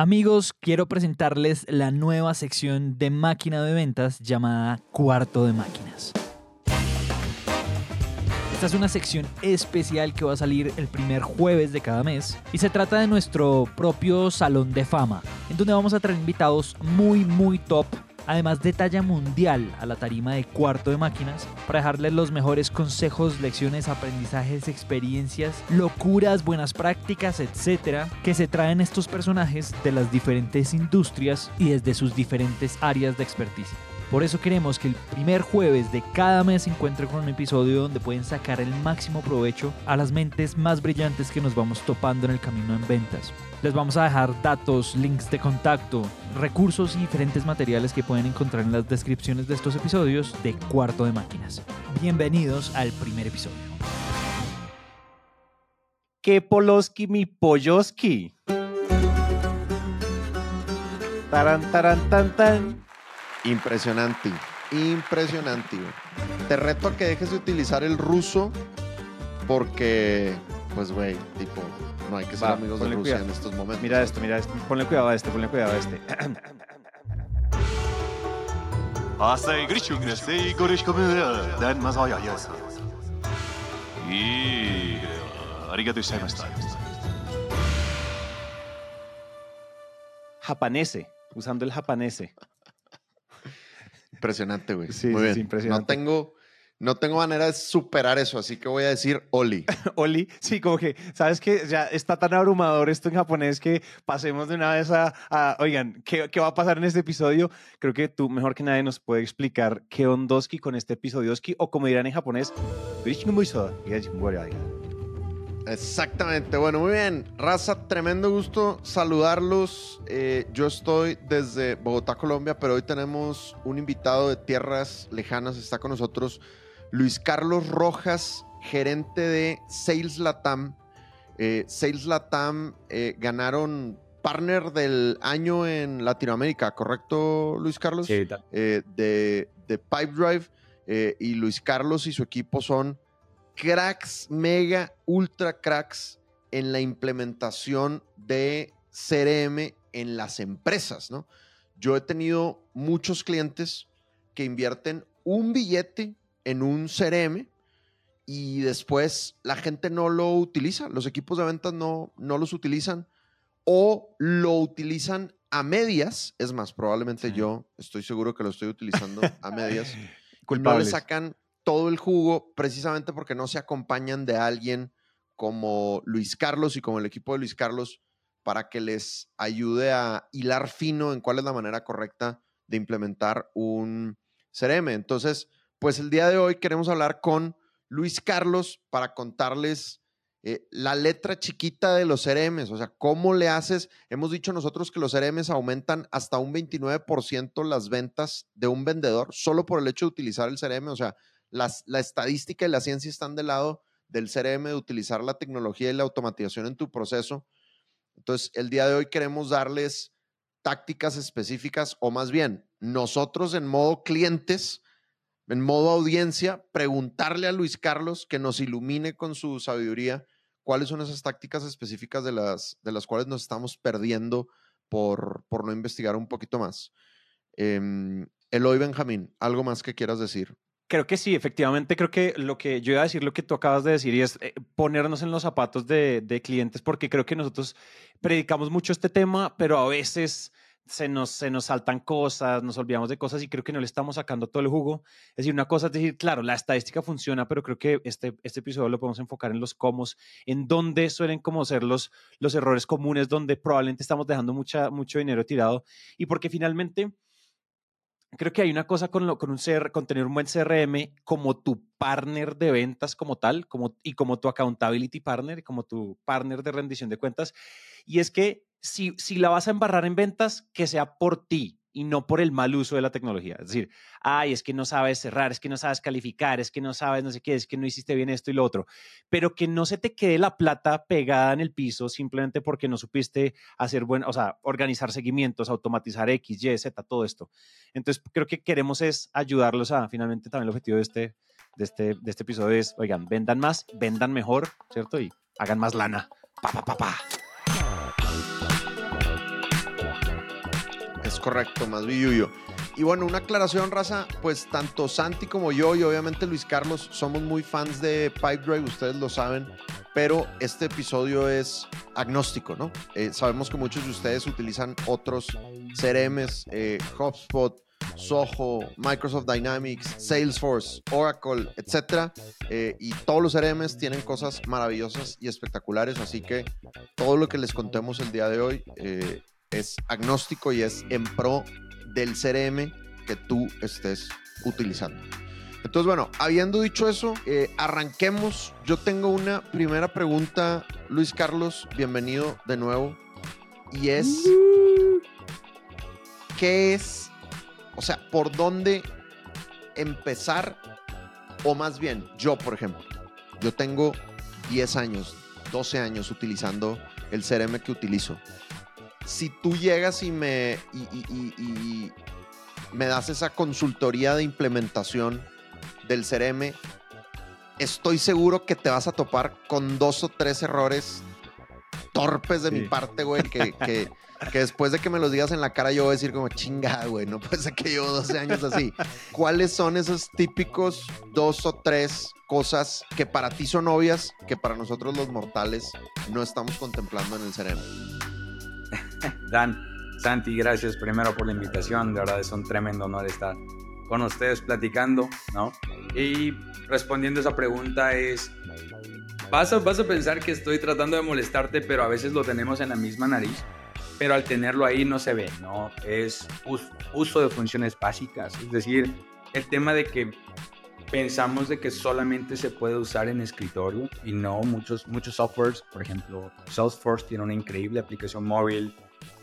Amigos, quiero presentarles la nueva sección de máquina de ventas llamada Cuarto de Máquinas. Esta es una sección especial que va a salir el primer jueves de cada mes y se trata de nuestro propio salón de fama, en donde vamos a traer invitados muy muy top además de talla mundial a la tarima de cuarto de máquinas para dejarles los mejores consejos, lecciones, aprendizajes, experiencias, locuras, buenas prácticas, etcétera, que se traen estos personajes de las diferentes industrias y desde sus diferentes áreas de experticia. Por eso queremos que el primer jueves de cada mes se encuentre con un episodio donde pueden sacar el máximo provecho a las mentes más brillantes que nos vamos topando en el camino en ventas. Les vamos a dejar datos, links de contacto, recursos y diferentes materiales que pueden encontrar en las descripciones de estos episodios de Cuarto de Máquinas. Bienvenidos al primer episodio. ¿Qué Poloski mi Polloski? Taran, taran, tan, tan. Impresionante, impresionante. Te reto a que dejes de utilizar el ruso porque, pues, güey, tipo, no hay que ser Va, amigos de Rusia cuidado. en estos momentos. Mira esto, mira esto. Ponle cuidado a este, ponle cuidado a este. Japanese, usando el japanese. Impresionante, güey. Sí, Muy bien. Sí, impresionante. No tengo no tengo manera de superar eso, así que voy a decir Oli. Oli, sí, como que, ¿sabes que Ya está tan abrumador esto en japonés que pasemos de una vez a, a- oigan, ¿qué, ¿qué va a pasar en este episodio? Creo que tú, mejor que nadie, nos puede explicar qué ondoski con este episodioski, o como dirán en japonés, Exactamente. Bueno, muy bien. Raza, tremendo gusto saludarlos. Eh, yo estoy desde Bogotá, Colombia, pero hoy tenemos un invitado de tierras lejanas. Está con nosotros Luis Carlos Rojas, gerente de Sales Latam. Eh, Sales Latam eh, ganaron partner del año en Latinoamérica, ¿correcto, Luis Carlos? Sí, eh, de, de Pipe Drive y Luis Carlos y su equipo son cracks, mega, ultra cracks en la implementación de CRM en las empresas, ¿no? Yo he tenido muchos clientes que invierten un billete en un CRM y después la gente no lo utiliza, los equipos de ventas no, no los utilizan o lo utilizan a medias, es más, probablemente Sí. yo estoy seguro que lo estoy utilizando a medias no le sacan todo el jugo precisamente porque no se acompañan de alguien como Luis Carlos y como el equipo de Luis Carlos para que les ayude a hilar fino en cuál es la manera correcta de implementar un CRM. Entonces, pues el día de hoy queremos hablar con Luis Carlos para contarles eh, la letra chiquita de los CRMs, o sea, cómo le haces. Hemos dicho nosotros que los CRMs aumentan hasta un 29% las ventas de un vendedor solo por el hecho de utilizar el CRM, o sea, las, la estadística y la ciencia están del lado del CRM, de utilizar la tecnología y la automatización en tu proceso. Entonces, el día de hoy queremos darles tácticas específicas, o más bien, nosotros en modo clientes, en modo audiencia, preguntarle a Luis Carlos que nos ilumine con su sabiduría cuáles son esas tácticas específicas de las, de las cuales nos estamos perdiendo por, por no investigar un poquito más. Em, Eloy Benjamín, ¿algo más que quieras decir? Creo que sí, efectivamente, creo que lo que yo iba a decir, lo que tú acabas de decir, y es eh, ponernos en los zapatos de, de clientes, porque creo que nosotros predicamos mucho este tema, pero a veces se nos, se nos saltan cosas, nos olvidamos de cosas y creo que no le estamos sacando todo el jugo. Es decir, una cosa es decir, claro, la estadística funciona, pero creo que este, este episodio lo podemos enfocar en los cómo, en dónde suelen como ser los, los errores comunes, donde probablemente estamos dejando mucha, mucho dinero tirado y porque finalmente creo que hay una cosa con, lo, con, un CR, con tener un buen CRM como tu partner de ventas como tal como, y como tu accountability partner, como tu partner de rendición de cuentas. Y es que si, la vas a embarrar en ventas, que sea por ti y no por el mal uso de la tecnología. Es decir, ay, es que no sabes cerrar, es que no sabes calificar, es que no sabes no sé qué, es que no hiciste bien esto y lo otro. Pero que no se te quede la plata pegada en el piso simplemente porque no supiste hacer buen, o sea, organizar seguimientos, automatizar X, Y, Z, todo esto. Entonces, creo que queremos es ayudarlos a, finalmente, también el objetivo de este, de este, de este episodio es, oigan, vendan más, vendan mejor, ¿cierto? Y hagan más lana. Pa, pa, pa, pa. Correcto, más billuyo. Y bueno, una aclaración, raza, pues tanto Santi como yo y obviamente Luis Carlos somos muy fans de Pipedrive, ustedes lo saben, pero este episodio es agnóstico, ¿no? Eh, sabemos que muchos de ustedes utilizan otros CRMs, eh, HubSpot, Soho, Microsoft Dynamics, Salesforce, Oracle, etc. Eh, y todos los CRMs tienen cosas maravillosas y espectaculares, así que todo lo que les contemos el día de hoy eh, es agnóstico y es en pro del CRM que tú estés utilizando. Entonces, bueno, habiendo dicho eso, eh, arranquemos. Yo tengo una primera pregunta, Luis Carlos, bienvenido de nuevo. Y es, ¿qué es o sea, ¿por dónde empezar? O más bien, yo, por ejemplo, yo tengo 10 años, 12 años utilizando el CRM que utilizo. Si tú llegas y me, y, me das esa consultoría de implementación del CRM, estoy seguro que te vas a topar con dos o tres errores torpes de mi parte, güey, que, que, que después de que me los digas en la cara yo voy a decir como chingada, güey, no puede ser que llevo 12 años así. ¿Cuáles son esos típicos dos o tres cosas que para ti son obvias, que para nosotros los mortales no estamos contemplando en el cerebro? Dan, Santi, gracias primero por la invitación, de verdad es un tremendo honor estar con ustedes platicando, ¿no? Y respondiendo esa pregunta es, vas a, vas a pensar que estoy tratando de molestarte, pero a veces lo tenemos en la misma nariz pero al tenerlo ahí no se ve, ¿no? Es uso de funciones básicas, es decir, el tema de que pensamos de que solamente se puede usar en escritorio y no muchos muchos softwares, por ejemplo, Salesforce tiene una increíble aplicación móvil,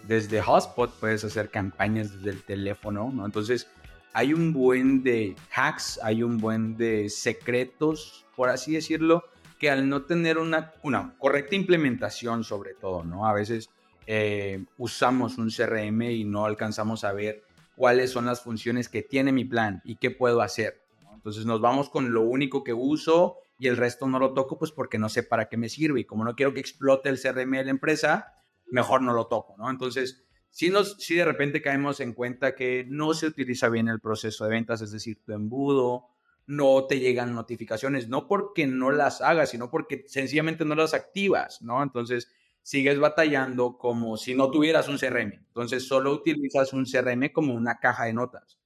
desde Hotspot puedes hacer campañas desde el teléfono, ¿no? Entonces, hay un buen de hacks, hay un buen de secretos, por así decirlo, que al no tener una, una correcta implementación sobre todo, ¿no? A veces eh, usamos un CRM y no alcanzamos a ver cuáles son las funciones que tiene mi plan y qué puedo hacer. Entonces nos vamos con lo único que uso y el resto no lo toco pues porque no sé para qué me sirve y como no quiero que explote el CRM de la empresa, mejor no lo toco, ¿no? Entonces, si, nos, si de repente caemos en cuenta que no se utiliza bien el proceso de ventas, es decir, tu embudo, no te llegan notificaciones, no porque no las hagas, sino porque sencillamente no las activas, ¿no? Entonces, sigues batallando como si no tuvieras un CRM. Entonces solo utilizas un CRM como una caja de notas.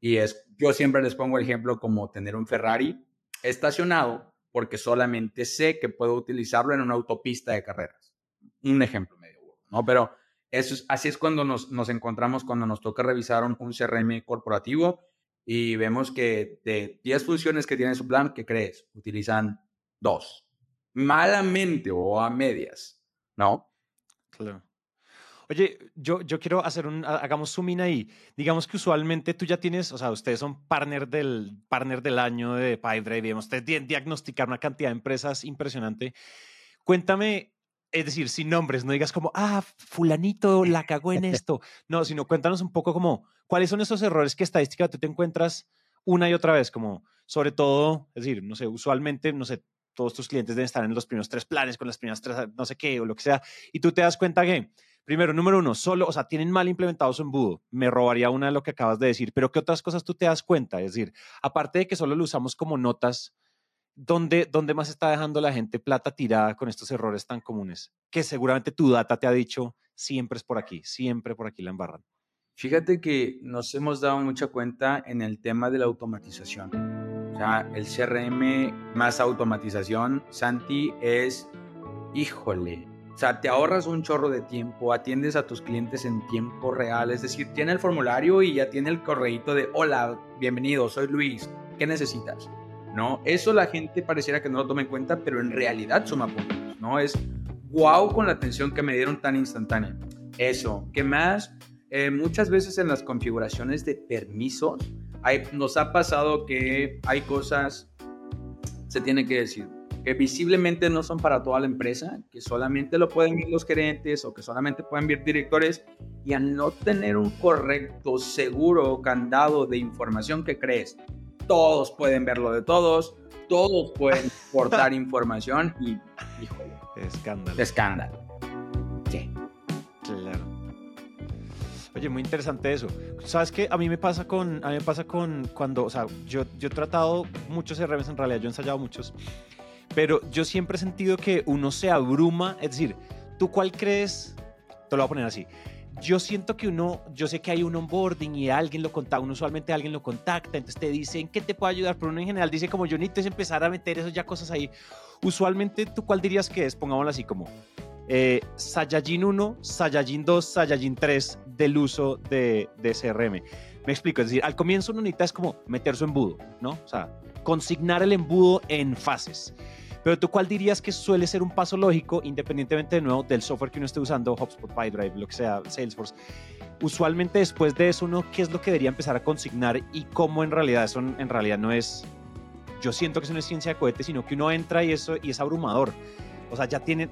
Y es, yo siempre les pongo el ejemplo como tener un Ferrari estacionado porque solamente sé que puedo utilizarlo en una autopista de carreras. Un ejemplo medio, ¿no? Pero eso es, así es cuando nos, nos encontramos, cuando nos toca revisar un, un, CRM corporativo y vemos que de 10 funciones que tiene su plan, ¿qué crees? Utilizan dos. Malamente o a medias. ¿no? Claro. Oye, yo, yo quiero hacer un, hagamos zoom in ahí. Digamos que usualmente tú ya tienes, o sea, ustedes son partner del, partner del año de Pipedrive, y ustedes diagnosticar una cantidad de empresas impresionante. Cuéntame, es decir, sin nombres, no digas como, ah, fulanito la cagó en esto. No, sino cuéntanos un poco como, ¿cuáles son esos errores que estadísticamente tú te encuentras una y otra vez? Como, sobre todo, es decir, no sé, usualmente, no sé, todos tus clientes deben estar en los primeros tres planes, con las primeras tres, no sé qué, o lo que sea, y tú te das cuenta que, primero, número uno, solo, o sea, tienen mal implementado su embudo. Me robaría una de lo que acabas de decir, pero ¿qué otras cosas tú te das cuenta? Es decir, aparte de que solo lo usamos como notas, ¿dónde, dónde más está dejando la gente plata tirada con estos errores tan comunes? Que seguramente tu data te ha dicho, siempre es por aquí, siempre por aquí la embarran. Fíjate que nos hemos dado mucha cuenta en el tema de la automatización sea, el CRM más automatización, Santi, es, híjole, o sea, te ahorras un chorro de tiempo, atiendes a tus clientes en tiempo real, es decir, tiene el formulario y ya tiene el correíto de, hola, bienvenido, soy Luis, ¿qué necesitas? ¿No? Eso la gente pareciera que no lo tome en cuenta, pero en realidad suma puntos, ¿no? Es wow con la atención que me dieron tan instantánea. Eso, ¿qué más? Eh, muchas veces en las configuraciones de permisos, nos ha pasado que hay cosas, se tiene que decir, que visiblemente no son para toda la empresa, que solamente lo pueden ver los gerentes o que solamente pueden ver directores y al no tener un correcto, seguro candado de información que crees, todos pueden verlo de todos, todos pueden portar información y, híjole, escándalo. Escándalo. Sí. Claro. Oye, muy interesante eso. ¿Sabes qué? A mí me pasa con, a mí me pasa con cuando, o sea, yo, yo he tratado muchos CRMs en realidad, yo he ensayado muchos, pero yo siempre he sentido que uno se abruma, es decir, ¿tú cuál crees? Te lo voy a poner así. Yo siento que uno, yo sé que hay un onboarding y alguien lo contacta, uno usualmente alguien lo contacta, entonces te dicen que te puede ayudar, pero uno en general dice como yo necesito es empezar a meter esas ya cosas ahí. Usualmente, ¿tú cuál dirías que es? Pongámoslo así como eh, Saiyajin 1, Saiyajin 2, Saiyajin 3 del uso de, de CRM. Me explico, es decir, al comienzo una unidad es como meter su embudo, ¿no? O sea, consignar el embudo en fases. Pero tú, ¿cuál dirías que suele ser un paso lógico, independientemente de nuevo del software que uno esté usando, HubSpot, PyDrive, lo que sea, Salesforce? Usualmente después de eso, uno, ¿qué es lo que debería empezar a consignar y cómo en realidad eso en realidad no es, yo siento que es una ciencia de cohete, sino que uno entra y eso y es abrumador. O sea, ya tienen,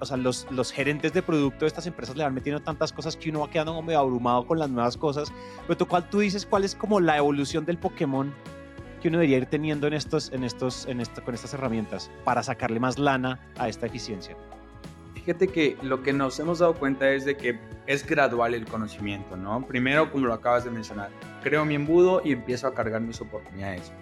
o sea, los, los gerentes de producto de estas empresas le van metiendo tantas cosas que uno va quedando medio abrumado con las nuevas cosas. Pero tú, ¿cuál tú dices cuál es como la evolución del Pokémon que uno debería ir teniendo en estos, en estos, en esto, con estas herramientas para sacarle más lana a esta eficiencia? Fíjate que lo que nos hemos dado cuenta es de que es gradual el conocimiento, ¿no? Primero, como lo acabas de mencionar, creo mi embudo y empiezo a cargar mis oportunidades.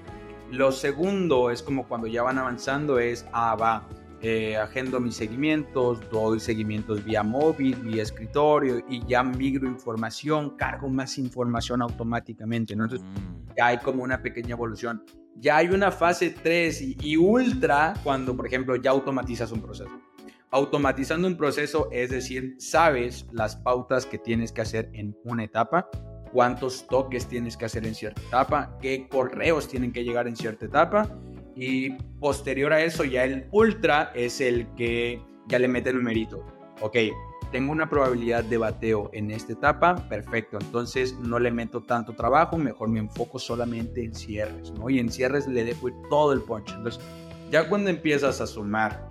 Lo segundo es como cuando ya van avanzando es, ah, va, eh, agendo mis seguimientos, doy seguimientos vía móvil, vía escritorio y ya migro información, cargo más información automáticamente. ¿no? Entonces Mm. ya hay como una pequeña evolución. Ya hay una fase 3 y, y ultra cuando, por ejemplo, ya automatizas un proceso. Automatizando un proceso es decir, sabes las pautas que tienes que hacer en una etapa, cuántos toques tienes que hacer en cierta etapa, qué correos tienen que llegar en cierta etapa y posterior a eso ya el ultra es el que ya le mete el numerito. Ok, tengo una probabilidad de bateo en esta etapa, perfecto, entonces no le meto tanto trabajo, mejor me enfoco solamente en cierres, ¿no? Y en cierres le dejo ir todo el punch. Entonces, ya cuando empiezas a sumar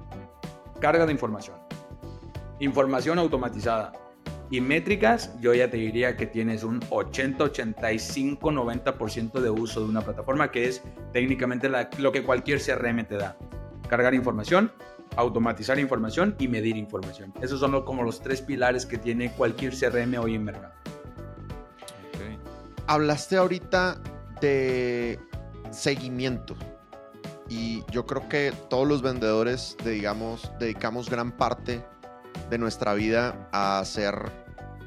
carga de información, información automatizada y métricas, yo ya te diría que tienes un 80, 85, 90% de uso de una plataforma, que es técnicamente la- lo que cualquier CRM te da. Cargar información, automatizar información y medir información. Esos son lo- como los tres pilares que tiene cualquier CRM hoy en mercado. Hablaste ahorita de seguimiento. Y yo creo que todos los vendedores, digamos, dedicamos gran parte de nuestra vida a hacer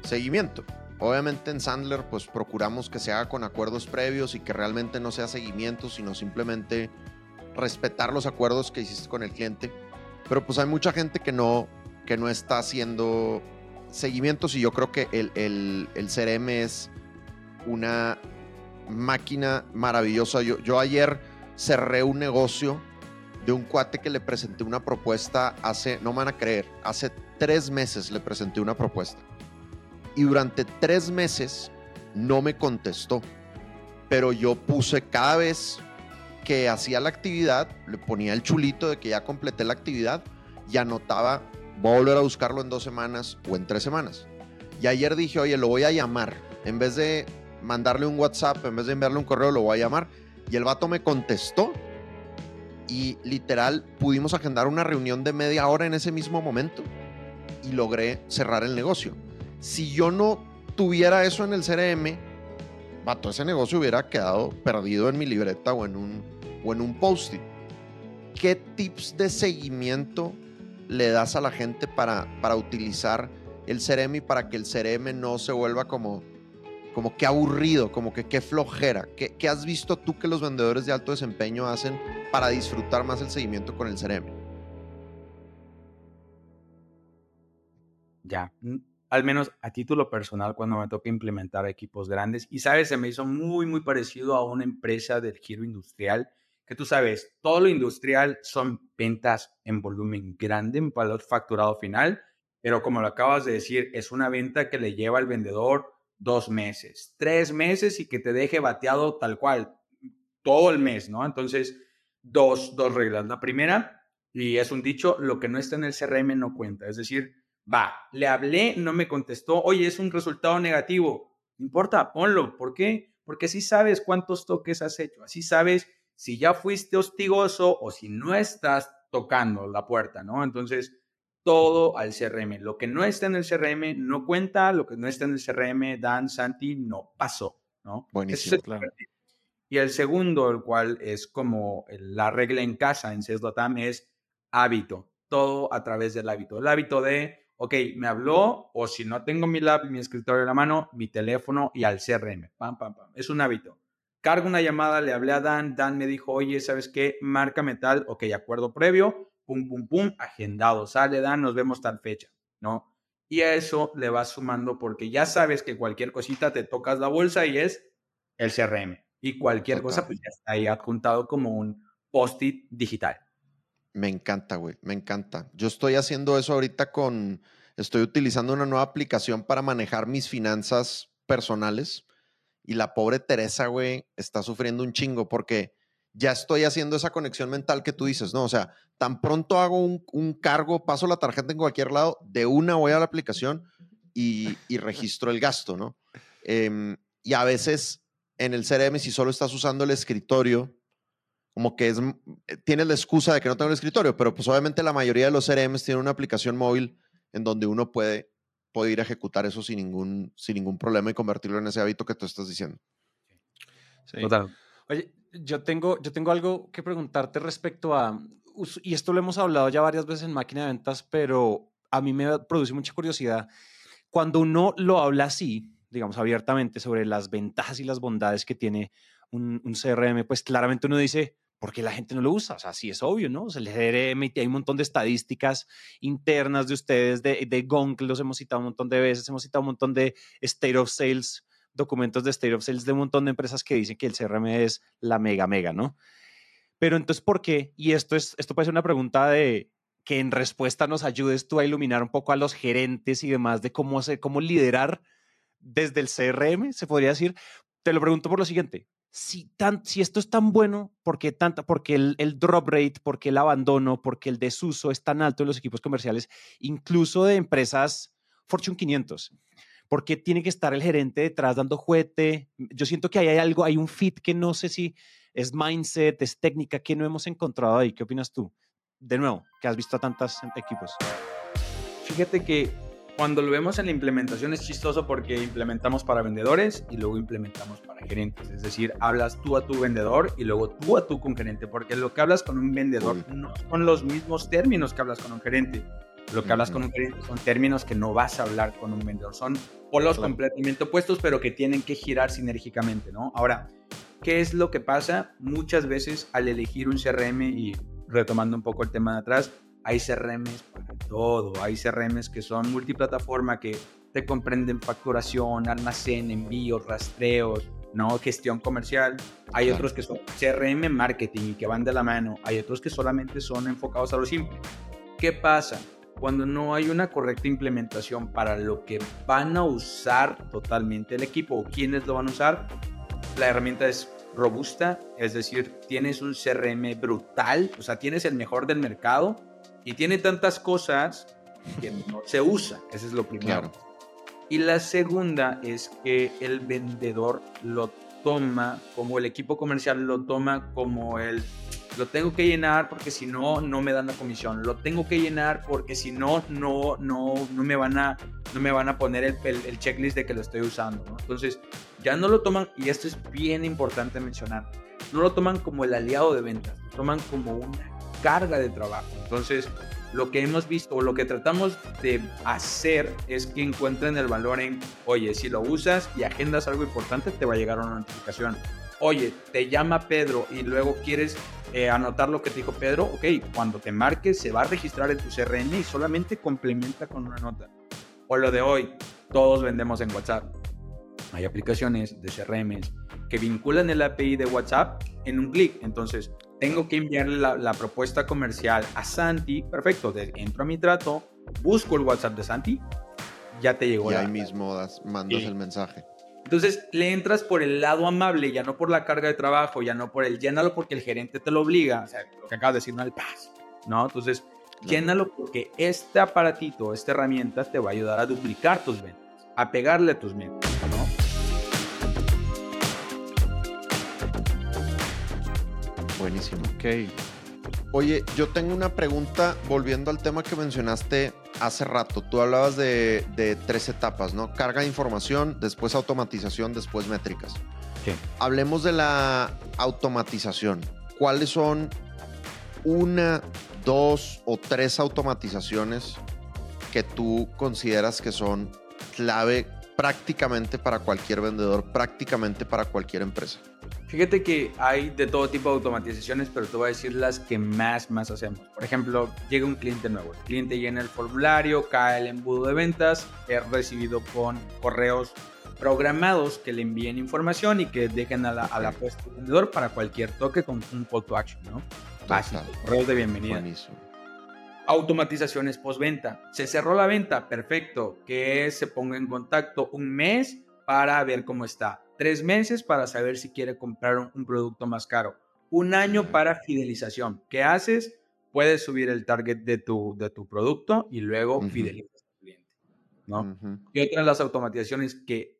seguimiento. Obviamente en Sandler, pues procuramos que se haga con acuerdos previos y que realmente no sea seguimiento, sino simplemente respetar los acuerdos que hiciste con el cliente. Pero pues hay mucha gente que no, que no está haciendo seguimientos y yo creo que el, el, el CRM es una máquina maravillosa. Yo, yo ayer cerré un negocio de un cuate que le presenté una propuesta hace, no me van a creer, hace tres meses le presenté una propuesta. Y durante tres meses no me contestó. Pero yo puse cada vez que hacía la actividad, le ponía el chulito de que ya completé la actividad y anotaba, voy a volver a buscarlo en dos semanas o en tres semanas. Y ayer dije, oye, lo voy a llamar. En vez de mandarle un WhatsApp, en vez de enviarle un correo, lo voy a llamar. Y el vato me contestó. Y literal, pudimos agendar una reunión de media hora en ese mismo momento. Y logré cerrar el negocio. Si yo no tuviera eso en el CRM, vato, ese negocio hubiera quedado perdido en mi libreta o en un, o en un post-it. ¿Qué tips de seguimiento le das a la gente para, para utilizar el CRM y para que el CRM no se vuelva como, como que aburrido, como que qué flojera? ¿Qué, ¿Qué has visto tú que los vendedores de alto desempeño hacen para disfrutar más el seguimiento con el CRM? Ya, al menos a título personal, cuando me toca implementar equipos grandes, y sabes, se me hizo muy, muy parecido a una empresa del giro industrial, que tú sabes, todo lo industrial son ventas en volumen grande, en valor facturado final, pero como lo acabas de decir, es una venta que le lleva al vendedor dos meses, tres meses y que te deje bateado tal cual todo el mes, ¿no? Entonces, dos, dos reglas. La primera, y es un dicho, lo que no está en el CRM no cuenta. Es decir, va, le hablé, no me contestó, oye, es un resultado negativo. No importa, ponlo. ¿Por qué? Porque así sabes cuántos toques has hecho, así sabes si ya fuiste hostigoso o si no estás tocando la puerta, ¿no? Entonces, todo al CRM. Lo que no está en el CRM no cuenta, lo que no está en el CRM, Dan, Santi, no pasó, ¿no? Buenísimo, es claro. Y el segundo, el cual es como la regla en casa en CESLATAM, es hábito. Todo a través del hábito. El hábito de, ok, me habló, o si no tengo mi lab, mi escritorio en la mano, mi teléfono y al CRM. Pam, pam, pam. Es un hábito. Cargo una llamada, le hablé a Dan, Dan me dijo, oye, ¿sabes qué? Márcame tal, ok, acuerdo previo, pum, pum, pum, agendado, sale Dan, nos vemos tal fecha, ¿no? Y a eso le vas sumando porque ya sabes que cualquier cosita te tocas la bolsa y es el CRM. Y cualquier cosa pues ya está ahí adjuntado como un post-it digital. Me encanta, güey, me encanta. Yo estoy haciendo eso ahorita con, estoy utilizando una nueva aplicación para manejar mis finanzas personales y la pobre Teresa, güey, está sufriendo un chingo porque ya estoy haciendo esa conexión mental que tú dices, ¿no? O sea, tan pronto hago un, un cargo, paso la tarjeta en cualquier lado, de una voy a la aplicación y, y registro el gasto, ¿no? Em, y a veces en el CRM, si solo estás usando el escritorio, como que es, tienes la excusa de que no tengo el escritorio, pero pues obviamente la mayoría de los CRMs tienen una aplicación móvil en donde uno puede, puede ir a ejecutar eso sin ningún, sin ningún problema y convertirlo en ese hábito que tú estás diciendo. Sí. Total. Oye, yo tengo, yo tengo algo que preguntarte respecto a, y esto lo hemos hablado ya varias veces en máquina de ventas, pero a mí me produce mucha curiosidad. Cuando uno lo habla así, digamos abiertamente, sobre las ventajas y las bondades que tiene un, un CRM, pues claramente uno dice, ¿por qué la gente no lo usa? O sea, sí es obvio, ¿no? O sea, el hay un montón de estadísticas internas de ustedes, de, de los hemos citado un montón de veces, hemos citado un montón de State of Sales documentos de State of Sales de un montón de empresas que dicen que el CRM es la mega, mega, ¿no? Pero entonces, ¿por qué? Y esto, es, esto puede ser una pregunta de que en respuesta nos ayudes tú a iluminar un poco a los gerentes y demás de cómo, hacer, cómo liderar desde el CRM, se podría decir. Te lo pregunto por lo siguiente. Si, esto es tan bueno, ¿por qué, tanta, porque el, drop rate, porque el abandono, porque el desuso es tan alto en los equipos comerciales, incluso de empresas Fortune 500? porque tiene que estar el gerente detrás dando juguete. Yo siento que ahí hay algo, hay un fit que no sé si es mindset, es técnica, que no hemos encontrado ahí. ¿Qué opinas tú? De nuevo, que has visto a tantos equipos. Fíjate que cuando lo vemos en la implementación es chistoso porque implementamos para vendedores y luego implementamos para gerentes. Es decir, hablas tú a tu vendedor y luego tú a tu con gerente, porque lo que hablas con un vendedor Uy. no son los mismos términos que hablas con un gerente. Lo que hablas con un gerente son términos que no vas a hablar con un vendedor. Son polos Claro. completamente opuestos, pero que tienen que girar sinérgicamente, ¿no? Ahora, ¿qué es lo que pasa? Muchas veces al elegir un CRM y retomando un poco el tema de atrás, hay CRMs para todo. Hay CRMs que son multiplataforma, que te comprenden facturación, almacén, envíos, rastreos, ¿no? gestión comercial. Hay Claro. otros que son CRM marketing y que van de la mano. Hay otros que solamente son enfocados a lo simple. ¿Qué pasa? Cuando no hay una correcta implementación para lo que van a usar totalmente el equipo o quienes lo van a usar, la herramienta es robusta, es decir, tienes un CRM brutal, o sea, tienes el mejor del mercado y tiene tantas cosas que no se usa. Eso es lo primero. Claro. Y la segunda es que el vendedor lo toma como el equipo comercial lo toma como el lo tengo que llenar porque si no no me dan la comisión lo tengo que llenar porque si no no no no me van a no me van a poner el, el- el checklist de que lo estoy usando ¿no? entonces ya no lo toman y esto es bien importante mencionar no lo toman como el aliado de ventas lo toman como una carga de trabajo entonces lo que hemos visto o lo que tratamos de hacer es que encuentren el valor en, oye, si lo usas y agendas algo importante, te va a llegar una notificación. Oye, te llama Pedro y luego quieres eh, anotar lo que te dijo Pedro, ok, cuando te marques se va a registrar en tu CRM y solamente complementa con una nota. O lo de hoy, todos vendemos en WhatsApp. Hay aplicaciones de CRMs que vinculan el API de WhatsApp en un clic. Entonces, tengo que enviarle la, la propuesta comercial a Santi. Perfecto, de- entro a mi trato, busco el WhatsApp de Santi, ya te llegó Y la, ahí mismo das- mandas Sí. el mensaje. entonces le entras por el lado amable, ya no por la carga de trabajo, ya no por el llénalo porque el gerente te lo obliga, o sea, lo que acabas de decir, no el paz, ¿no? Entonces, llénalo porque este aparatito, esta herramienta te va a ayudar a duplicar tus ventas, a pegarle a tus ventas, Buenísimo. Ok. Oye, yo tengo una pregunta volviendo al tema que mencionaste hace rato. Tú hablabas de, de tres etapas, ¿no? Carga de información, después automatización, después métricas. Sí. Hablemos de la automatización. ¿Cuáles son una, dos o tres automatizaciones que tú consideras que son clave prácticamente para cualquier vendedor, prácticamente para cualquier empresa? Fíjate que hay de todo tipo de automatizaciones, pero te voy a decir las que más, más hacemos. Por ejemplo, llega un cliente nuevo. El cliente llena el formulario, cae el embudo de ventas, es recibido con correos programados que le envíen información y que dejen a la, a la puesta vendedor para cualquier toque con un call to action, ¿no? Básico, correos de bienvenida. Buenísimo. Automatizaciones postventa. Se cerró la venta, perfecto. Que se ponga en contacto un mes para ver cómo está. Tres meses para saber si quiere comprar un, un producto más caro. Un año para fidelización. ¿Qué haces? Puedes subir el target de tu, de tu producto y luego Ujú. fidelizas al cliente. ¿no? Ujú. Y otra de las automatizaciones que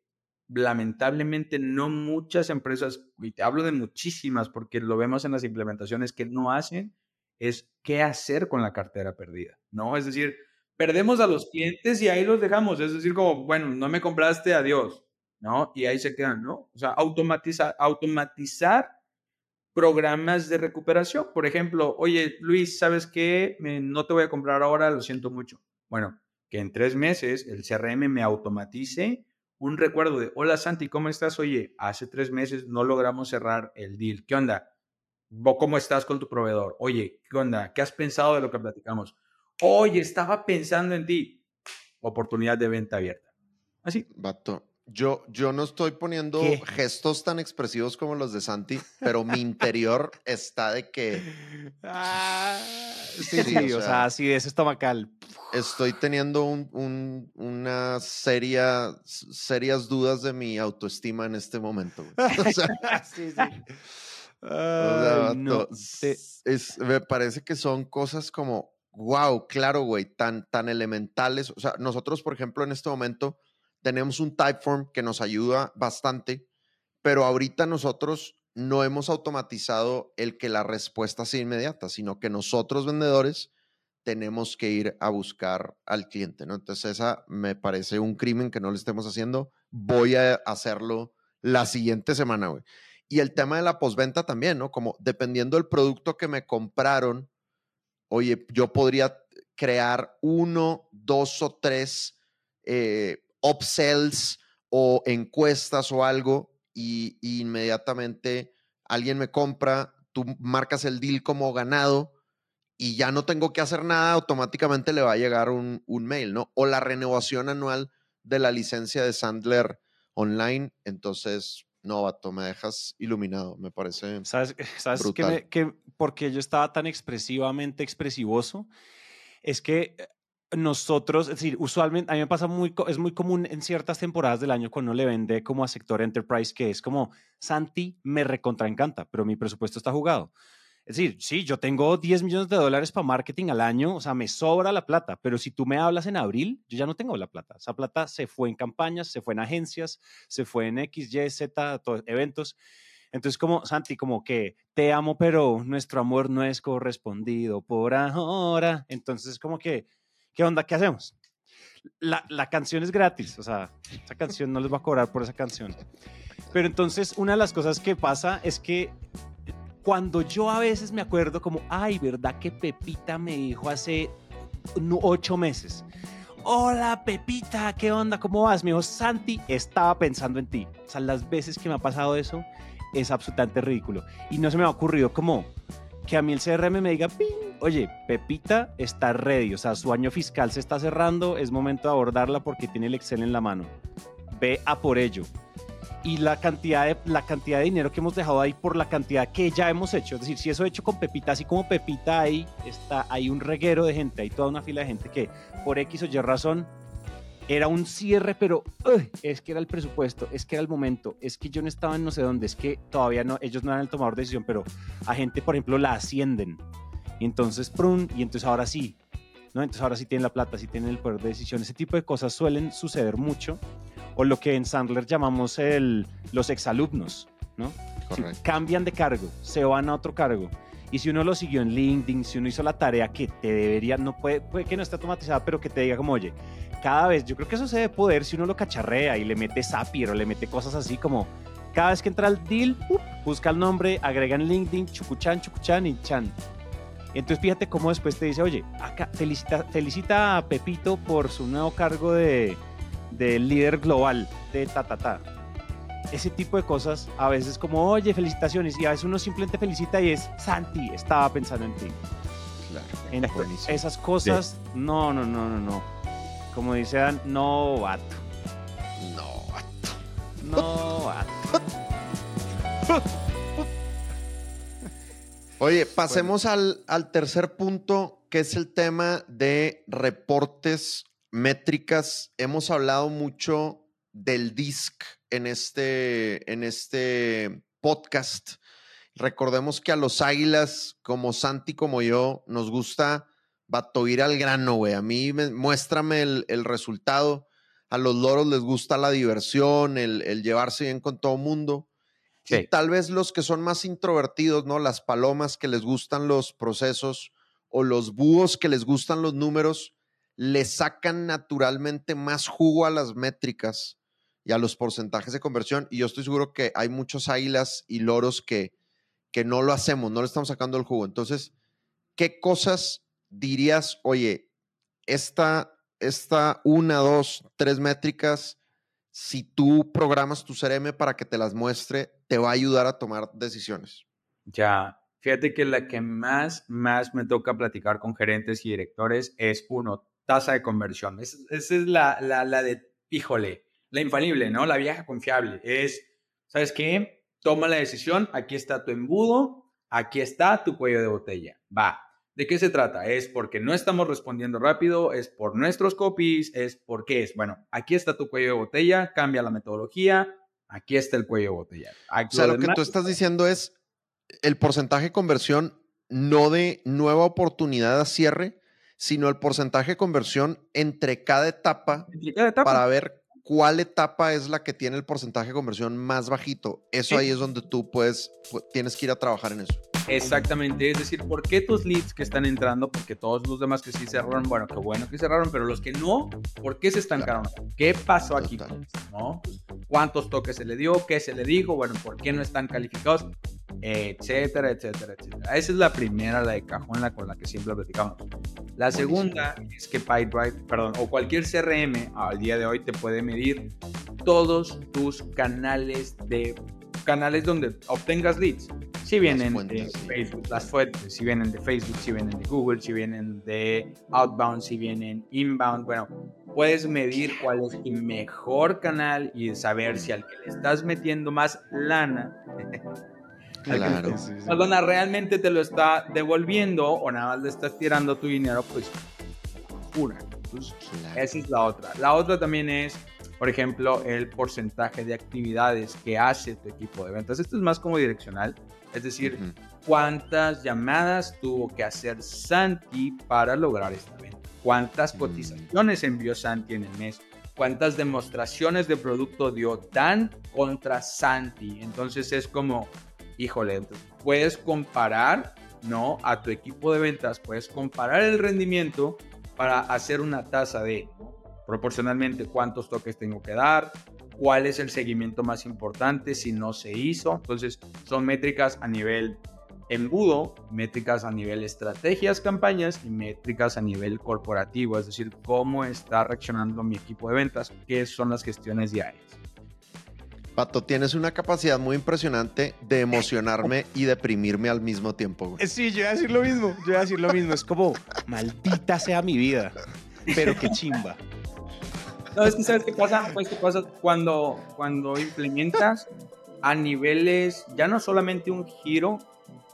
lamentablemente no muchas empresas, y te hablo de muchísimas porque lo vemos en las implementaciones que no hacen, es qué hacer con la cartera perdida, ¿no? Es decir, perdemos a los clientes y ahí los dejamos, es decir, como, bueno, no me compraste, adiós, ¿no? Y ahí se quedan, ¿no? O sea, automatiza, automatizar programas de recuperación. Por ejemplo, oye, Luis, ¿sabes qué? Me- no te voy a comprar ahora, lo siento mucho. Bueno, que en tres meses el CRM me automatice un recuerdo de, hola Santi, ¿cómo estás? Oye, hace tres meses no logramos cerrar el deal. ¿Qué onda? ¿Vos ¿Cómo estás con tu proveedor? Oye, ¿qué onda? ¿Qué has pensado de lo que platicamos? Oye, estaba pensando en ti. Oportunidad de venta abierta. Así. Vato, yo, yo no estoy poniendo ¿Qué? gestos tan expresivos como los de Santi, pero mi interior está de que Ah, sí, Sí, sí, o o sea- sea, acidez estomacal. estoy teniendo un, un- una seria, serias dudas de mi autoestima en este momento. O sea, sí, sí. Ay, no. Te- es, me parece que son cosas como, wow, claro, güey, tan, tan elementales. O sea, nosotros, por ejemplo, en este momento tenemos un Typeform que nos ayuda bastante, pero ahorita nosotros no hemos automatizado el que la respuesta sea inmediata, sino que nosotros vendedores tenemos que ir a buscar al cliente, ¿no? Entonces esa me parece un crimen que no lo estemos haciendo. Voy a hacerlo la siguiente semana, güey. Y el tema de la postventa también, ¿no? Como dependiendo del producto que me compraron, oye, yo podría crear uno, dos o tres eh, upsells o encuestas o algo y, y inmediatamente alguien me compra, tú marcas el deal como ganado y ya no tengo que hacer nada, automáticamente le va a llegar un, un mail, ¿no? O la renovación anual de la licencia de Sandler online. Entonces, no, vato, me dejas iluminado, me parece. ¿Sabes, sabes que, Brutal. me- que porque yo estaba tan expresivamente expresivoso? Es que eh, nosotros, es decir, usualmente, a mí me pasa muy, es muy común en ciertas temporadas del año cuando uno le vende como a sector enterprise, que es como, Santi, me recontra encanta, pero mi presupuesto está jugado. Es decir, sí, yo tengo 10 millones de dólares para marketing al año, o sea, me sobra la plata, pero si tú me hablas en abril, yo ya no tengo la plata. Esa plata se fue en campañas, se fue en agencias, se fue en X, Y, Z, to- eventos. Entonces, como, Santi, como que te amo, pero nuestro amor no es correspondido por ahora. Entonces, como que, ¿qué onda? ¿Qué hacemos? La, la canción es gratis, o sea, esa canción no les va a cobrar por esa canción. Pero entonces, una de las cosas que pasa es que cuando yo a veces me acuerdo como, ay, ¿verdad que Pepita me dijo hace ocho meses? Hola Pepita, ¿qué onda? ¿Cómo vas? Me dijo, Santi, estaba pensando en ti. O sea, las veces que me ha pasado eso es absolutamente ridículo. Y no se me ha ocurrido como que a mí el CRM me diga, "Ping, oye, Pepita está ready, o sea, su año fiscal se está cerrando, es momento de abordarla porque tiene el Excel en la mano. Ve a por ello. Y la cantidad, de, la cantidad de dinero que hemos dejado ahí por la cantidad que ya hemos hecho. Es decir, si eso he hecho con Pepita, así como Pepita ahí está, hay un reguero de gente, hay toda una fila de gente que por X o Y razón era un cierre, pero uy, es que era el presupuesto, es que era el momento, es que yo no estaba en no sé dónde, es que todavía no, ellos no eran el tomador de decisión, pero a gente, por ejemplo, la ascienden. Y entonces, prun, y entonces ahora sí, ¿no? Entonces ahora sí tienen la plata, sí tienen el poder de decisión. Ese tipo de cosas suelen suceder mucho, o lo que en Sandler llamamos el, los exalumnos, ¿no? Correcto. cambian de cargo, se van a otro cargo. Y si uno lo siguió en LinkedIn, si uno hizo la tarea que te debería, no puede, puede que no esté automatizada, pero que te diga como, oye, cada vez, yo creo que eso se debe poder si uno lo cacharrea y le mete Zapier o le mete cosas así como, cada vez que entra al deal, ¡up! busca el nombre, agrega en LinkedIn, chucuchan, chucuchan y chan. Entonces fíjate cómo después te dice, oye, acá felicita, felicita a Pepito por su nuevo cargo de, de líder global de ta, ta, ta. Ese tipo de cosas a veces como, oye, felicitaciones, y a veces uno simplemente felicita y es, Santi, estaba pensando en ti. Claro. Entonces, esas cosas, no, no, no, no, no. Como dice Dan, no, vato. No. No, vato. Oye, pasemos al, al tercer punto, que es el tema de reportes, métricas. Hemos hablado mucho del DISC en este, en este podcast. Recordemos que a los águilas, como Santi, como yo, nos gusta vato ir al grano, güey. A mí, me- muéstrame el, el resultado. A los loros les gusta la diversión, el, el llevarse bien con todo mundo. Y Sí. tal vez los que son más introvertidos, ¿no? Las palomas que les gustan los procesos o los búhos que les gustan los números, le sacan naturalmente más jugo a las métricas y a los porcentajes de conversión. Y yo estoy seguro que hay muchos águilas y loros que, que no lo hacemos, no le estamos sacando el jugo. Entonces, ¿qué cosas dirías, oye, esta, esta una, dos, tres métricas, si tú programas tu CRM para que te las muestre, te va a ayudar a tomar decisiones? Ya, fíjate que la que más, más me toca platicar con gerentes y directores es uno, tasa de conversión. Es- Esa es la, la, la de, híjole, la infalible, ¿no? La vieja confiable. Es, ¿sabes qué? Toma la decisión, aquí está tu embudo, aquí está tu cuello de botella. Va. ¿De qué se trata? ¿Es porque no estamos respondiendo rápido? ¿Es por nuestros copies? ¿Es por qué es? Bueno, aquí está tu cuello de botella, cambia la metodología, aquí está el cuello de botella. O sea, lo que tú estás diciendo es el porcentaje de conversión no de nueva oportunidad a cierre, sino el porcentaje de conversión entre cada etapa para ver cuál etapa es la que tiene el porcentaje de conversión más bajito. Eso ahí es donde tú puedes, pu- tienes que ir a trabajar en eso. Exactamente, es decir, ¿por qué tus leads que están entrando? Porque todos los demás que sí cerraron, bueno, qué bueno que cerraron, pero los que no, ¿por qué se estancaron? ¿Qué pasó aquí? ¿No? ¿Cuántos toques se le dio? ¿Qué se le dijo? Bueno, ¿por qué no están calificados? Etcétera, etcétera, etcétera. Esa es la primera, la de cajón, la con la que siempre platicamos. La segunda es que PyDrive, perdón, o cualquier CRM al día de hoy te puede medir todos tus canales de canales donde obtengas leads. Si vienen fuentes, de sí. Facebook, las fuentes, si vienen de Facebook, si vienen de Google, si vienen de outbound, si vienen inbound, bueno, puedes medir cuál es tu mejor canal y saber si al que le estás metiendo más lana, Claro. más lana realmente te lo está devolviendo o nada más le estás tirando tu dinero, pues pura. Entonces, Claro. esa es la otra. La otra también es, por ejemplo, el porcentaje de actividades que hace tu equipo de ventas. Esto es más como direccional, es decir, cuántas llamadas tuvo que hacer Santi para lograr esta venta, cuántas Mm. cotizaciones envió Santi en el mes, cuántas demostraciones de producto dio Dan contra Santi. Entonces es como, híjole, puedes comparar, ¿no? A tu equipo de ventas, puedes comparar el rendimiento para hacer una tasa de proporcionalmente cuántos toques tengo que dar, cuál es el seguimiento más importante si no se hizo. Entonces, son métricas a nivel embudo, métricas a nivel estrategias, campañas y métricas a nivel corporativo, es decir, cómo está reaccionando mi equipo de ventas, qué son las gestiones diarias. Pato, tienes una capacidad muy impresionante de emocionarme y deprimirme al mismo tiempo. güey. Sí, yo iba a decir lo mismo. Yo iba a decir lo mismo. Es como, maldita sea mi vida. Pero qué chimba. No, es que ¿sabes qué pasa? Pues, ¿qué pasa cuando, cuando implementas a niveles, ya no solamente un giro,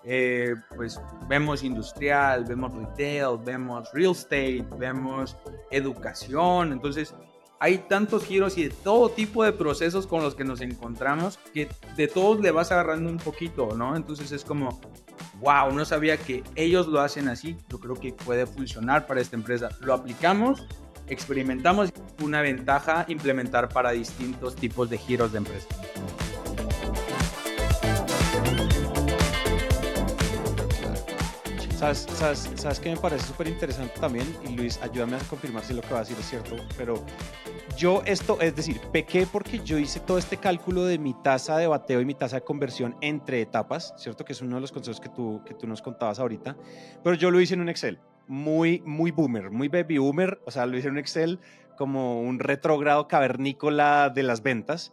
eh, pues vemos industrial, vemos retail, vemos real estate, vemos educación, entonces hay tantos giros y de todo tipo de procesos con los que nos encontramos que de todos le vas agarrando un poquito, ¿no? Entonces es como, wow, no sabía que ellos lo hacen así, yo creo que puede funcionar para esta empresa. Lo aplicamos experimentamos una ventaja implementar para distintos tipos de giros de empresa. ¿Sabes, sabes, sabes qué me parece súper interesante también? Y Luis, ayúdame a confirmar si lo que va a decir es cierto. Pero yo esto, es decir, pequé porque yo hice todo este cálculo de mi tasa de bateo y mi tasa de conversión entre etapas, ¿cierto? Que es uno de los consejos que tú, que tú nos contabas ahorita. Pero yo lo hice en un Excel. Muy, muy boomer, muy baby boomer. O sea, lo hice en Excel como un retrogrado cavernícola de las ventas.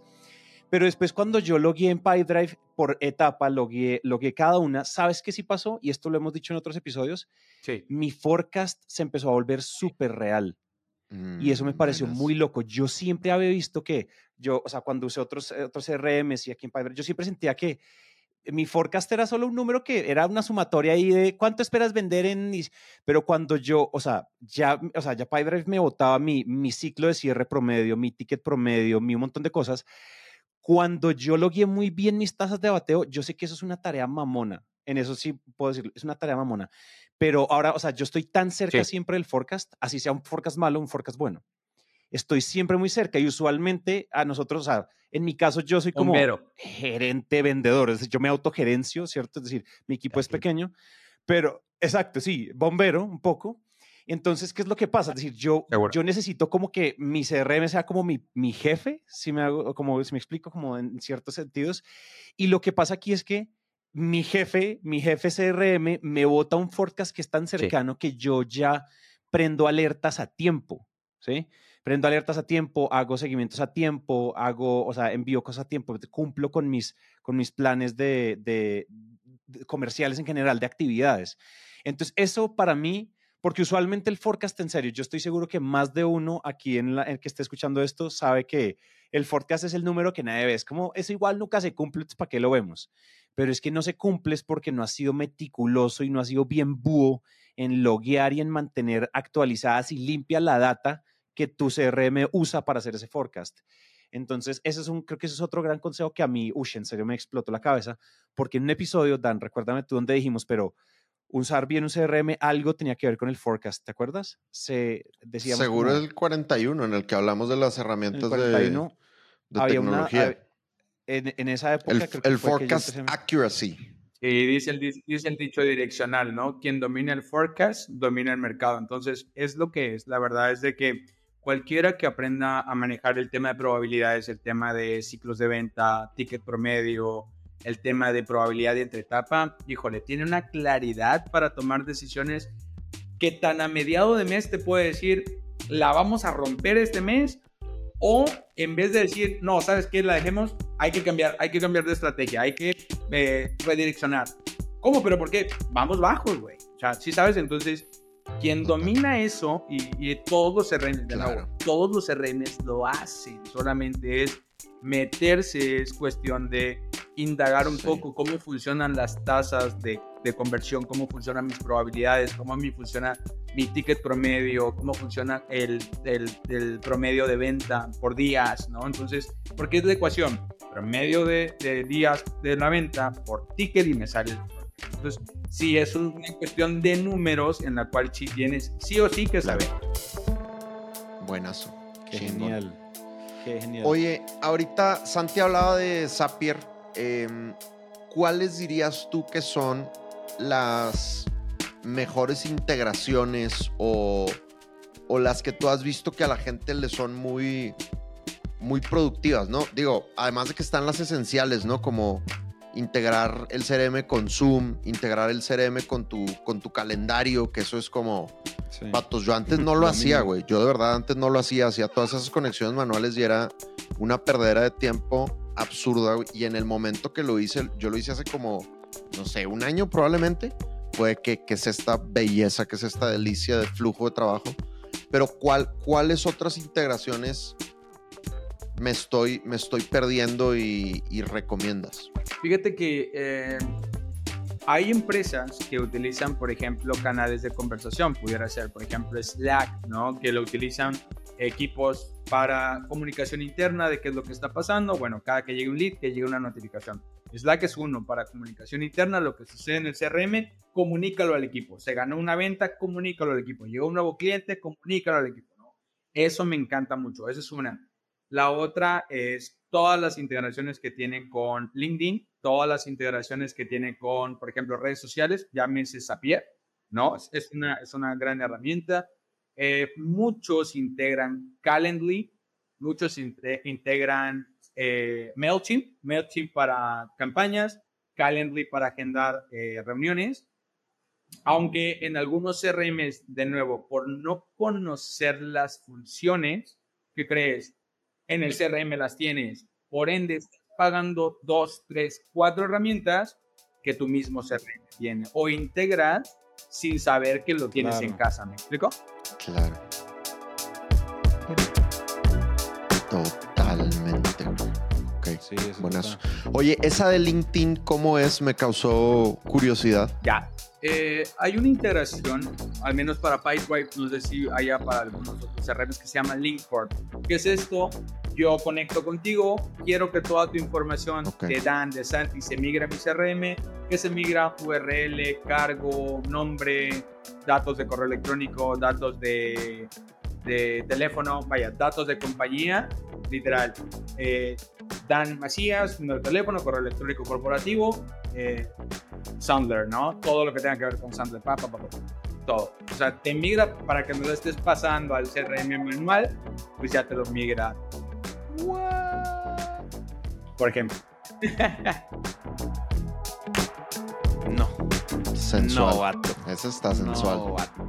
Pero después cuando yo logué en PyDrive por etapa, logué, logué cada una, ¿sabes qué sí pasó? Y esto lo hemos dicho en otros episodios. Sí. Mi forecast se empezó a volver súper real. Y eso me Mm, pareció muy loco. Yo siempre había visto que yo, o sea, cuando usé otros, eh, otros CRMs y aquí en PyDrive, yo siempre sentía que mi forecast era solo un número que era una sumatoria ahí de cuánto esperas vender en... is- Pero cuando yo, o sea, ya, o sea, ya PyDrive me botaba mi, mi ciclo de cierre promedio, mi ticket promedio, mi un montón de cosas. Cuando yo logué muy bien mis tasas de bateo, yo sé que eso es una tarea mamona. En eso sí puedo decirlo, es una tarea mamona. Pero ahora, o sea, yo estoy tan cerca Sí. siempre del forecast, así sea un forecast malo, un forecast bueno. Estoy siempre muy cerca y usualmente a nosotros, o sea, en mi caso yo soy como Bombero. gerente vendedor, es decir, yo me autogerencio, ¿cierto? Es decir, mi equipo es Así. pequeño, pero exacto, sí, bombero un poco. Entonces, ¿qué es lo que pasa? Es decir, yo, Seguro. yo necesito como que mi CRM sea como mi, mi jefe, si me, hago, como, si me explico, como en ciertos sentidos. Y lo que pasa aquí es que mi jefe, mi jefe CRM me bota un forecast que es tan cercano que yo ya prendo alertas a tiempo, ¿sí? Prendo alertas a tiempo, hago seguimientos a tiempo, hago, o sea, envío cosas a tiempo, cumplo con mis, con mis planes de, de- comerciales en general, de actividades. Entonces, eso para mí, porque usualmente el forecast, en serio, yo estoy seguro que más de uno aquí en el que esté escuchando esto sabe que el forecast es el número que nadie ve. Es como, eso igual nunca se cumple, ¿para qué lo vemos? Pero es que no se cumple es porque no has sido meticuloso y no has sido bien búho en loguear y en mantener actualizadas y limpia la data que tu CRM usa para hacer ese forecast. Entonces, ese es un, creo que ese es otro gran consejo que a mí, uy, en serio me explotó la cabeza, porque en un episodio, Dan, recuérdame tú dónde dijimos, pero usar bien un CRM, algo tenía que ver con el forecast, ¿te acuerdas? Se decíamos Seguro como el 41, en el que hablamos de las herramientas de, 41 de había una, tecnología. hab- en, en esa época el creo que el fue que yo forecast empecé- accuracy. Y dice el, di- dice el dicho direccional, ¿no? Quien domina el forecast, domina el mercado. Entonces, es lo que es. La verdad es de que cualquiera que aprenda a manejar el tema de probabilidades, el tema de ciclos de venta, ticket promedio, el tema de probabilidad de entre etapa, híjole, tiene una claridad para tomar decisiones que tan a mediado de mes te puede decir, la vamos a romper este mes o en vez de decir, no, ¿sabes qué? La dejemos, hay que cambiar, hay que cambiar de estrategia, hay que eh, redireccionar. ¿Cómo? ¿Pero por qué? Vamos bajos, güey. O sea, sí sabes, entonces, quien domina eso y, y todos los RNs, de nuevo, Claro. todos los RNs lo hacen, solamente es meterse, es cuestión de indagar un Sí. poco cómo funcionan las tasas de, de conversión, cómo funcionan mis probabilidades, cómo me funciona mi ticket promedio, cómo funciona el, el, el promedio de venta por días, ¿no? Entonces, porque es la ecuación, promedio de, de días de la venta por ticket y me sale. el Entonces, sí, es una cuestión de números en la cual sí tienes sí o sí que saber. Buenazo. Qué genial. Qué genial. Oye, ahorita Santi hablaba de Zapier. em, ¿Cuáles dirías tú que son las mejores integraciones o, o las que tú has visto que a la gente le son muy, muy productivas, ¿no? Digo, además de que están las esenciales, ¿no? Como integrar el CRM con Zoom, integrar el CRM con tu, con tu calendario, que eso es como, Sí. Patos, yo antes no lo hacía, güey. Yo de verdad antes no lo hacía. Hacía todas esas conexiones manuales y era una perdera de tiempo absurda. Y en el momento que lo hice, yo lo hice hace como, no sé, un año probablemente, fue que, que es esta belleza, que es esta delicia de flujo de trabajo. Pero ¿cuál, ¿cuáles otras integraciones me estoy, me estoy perdiendo y, y recomiendas? Fíjate que eh, hay empresas que utilizan, por ejemplo, canales de conversación. Pudiera ser, por ejemplo, Slack, ¿no? Que lo utilizan equipos para comunicación interna de qué es lo que está pasando. Bueno, cada que llegue un lead, que llegue una notificación. Slack es uno para comunicación interna, lo que sucede en el CRM, comunícalo al equipo. Se ganó una venta, comunícalo al equipo. Llegó un nuevo cliente, comunícalo al equipo. ¿no? Eso me encanta mucho. Esa es una. La otra es todas las integraciones que tienen con LinkedIn, todas las integraciones que tienen con, por ejemplo, redes sociales, llámese Zapier, ¿no? Es- una, es una gran herramienta. Eh, muchos integran Calendly, muchos inte- integran eh, MailChimp, MailChimp para campañas, Calendly para agendar eh, reuniones. Aunque en algunos CRMs, de nuevo, por no conocer las funciones, ¿qué crees? En el CRM las tienes. Por ende, estás pagando dos, tres, cuatro herramientas que tu mismo CRM tiene. O integras sin saber que lo tienes Claro. en casa. ¿Me explico? Claro. Totalmente. Ok. Sí, eso es Buenazo. verdad. Oye, esa de LinkedIn, ¿cómo es? Me causó curiosidad. Ya. Eh, hay una integración, al menos para Pipedrive, no sé si haya para algunos otros CRMs que se llama Linkport. ¿Qué es esto? Yo conecto contigo, quiero que toda tu información Ok. de Dan, de Santi, se migre a mi CRM, que se migra URL, cargo, nombre, datos de correo electrónico, datos de, de teléfono, vaya, datos de compañía, literal. Eh, Dan Macías, número de teléfono, correo electrónico corporativo, eh, Sandler, ¿no? Todo lo que tenga que ver con Sandler, pa, pa, pa, pa, todo. O sea, te migra para que no lo estés pasando al CRM manual, pues ya te lo migra. Por ejemplo. No, Sensual. no, vato. Esa está sensual. No, vato.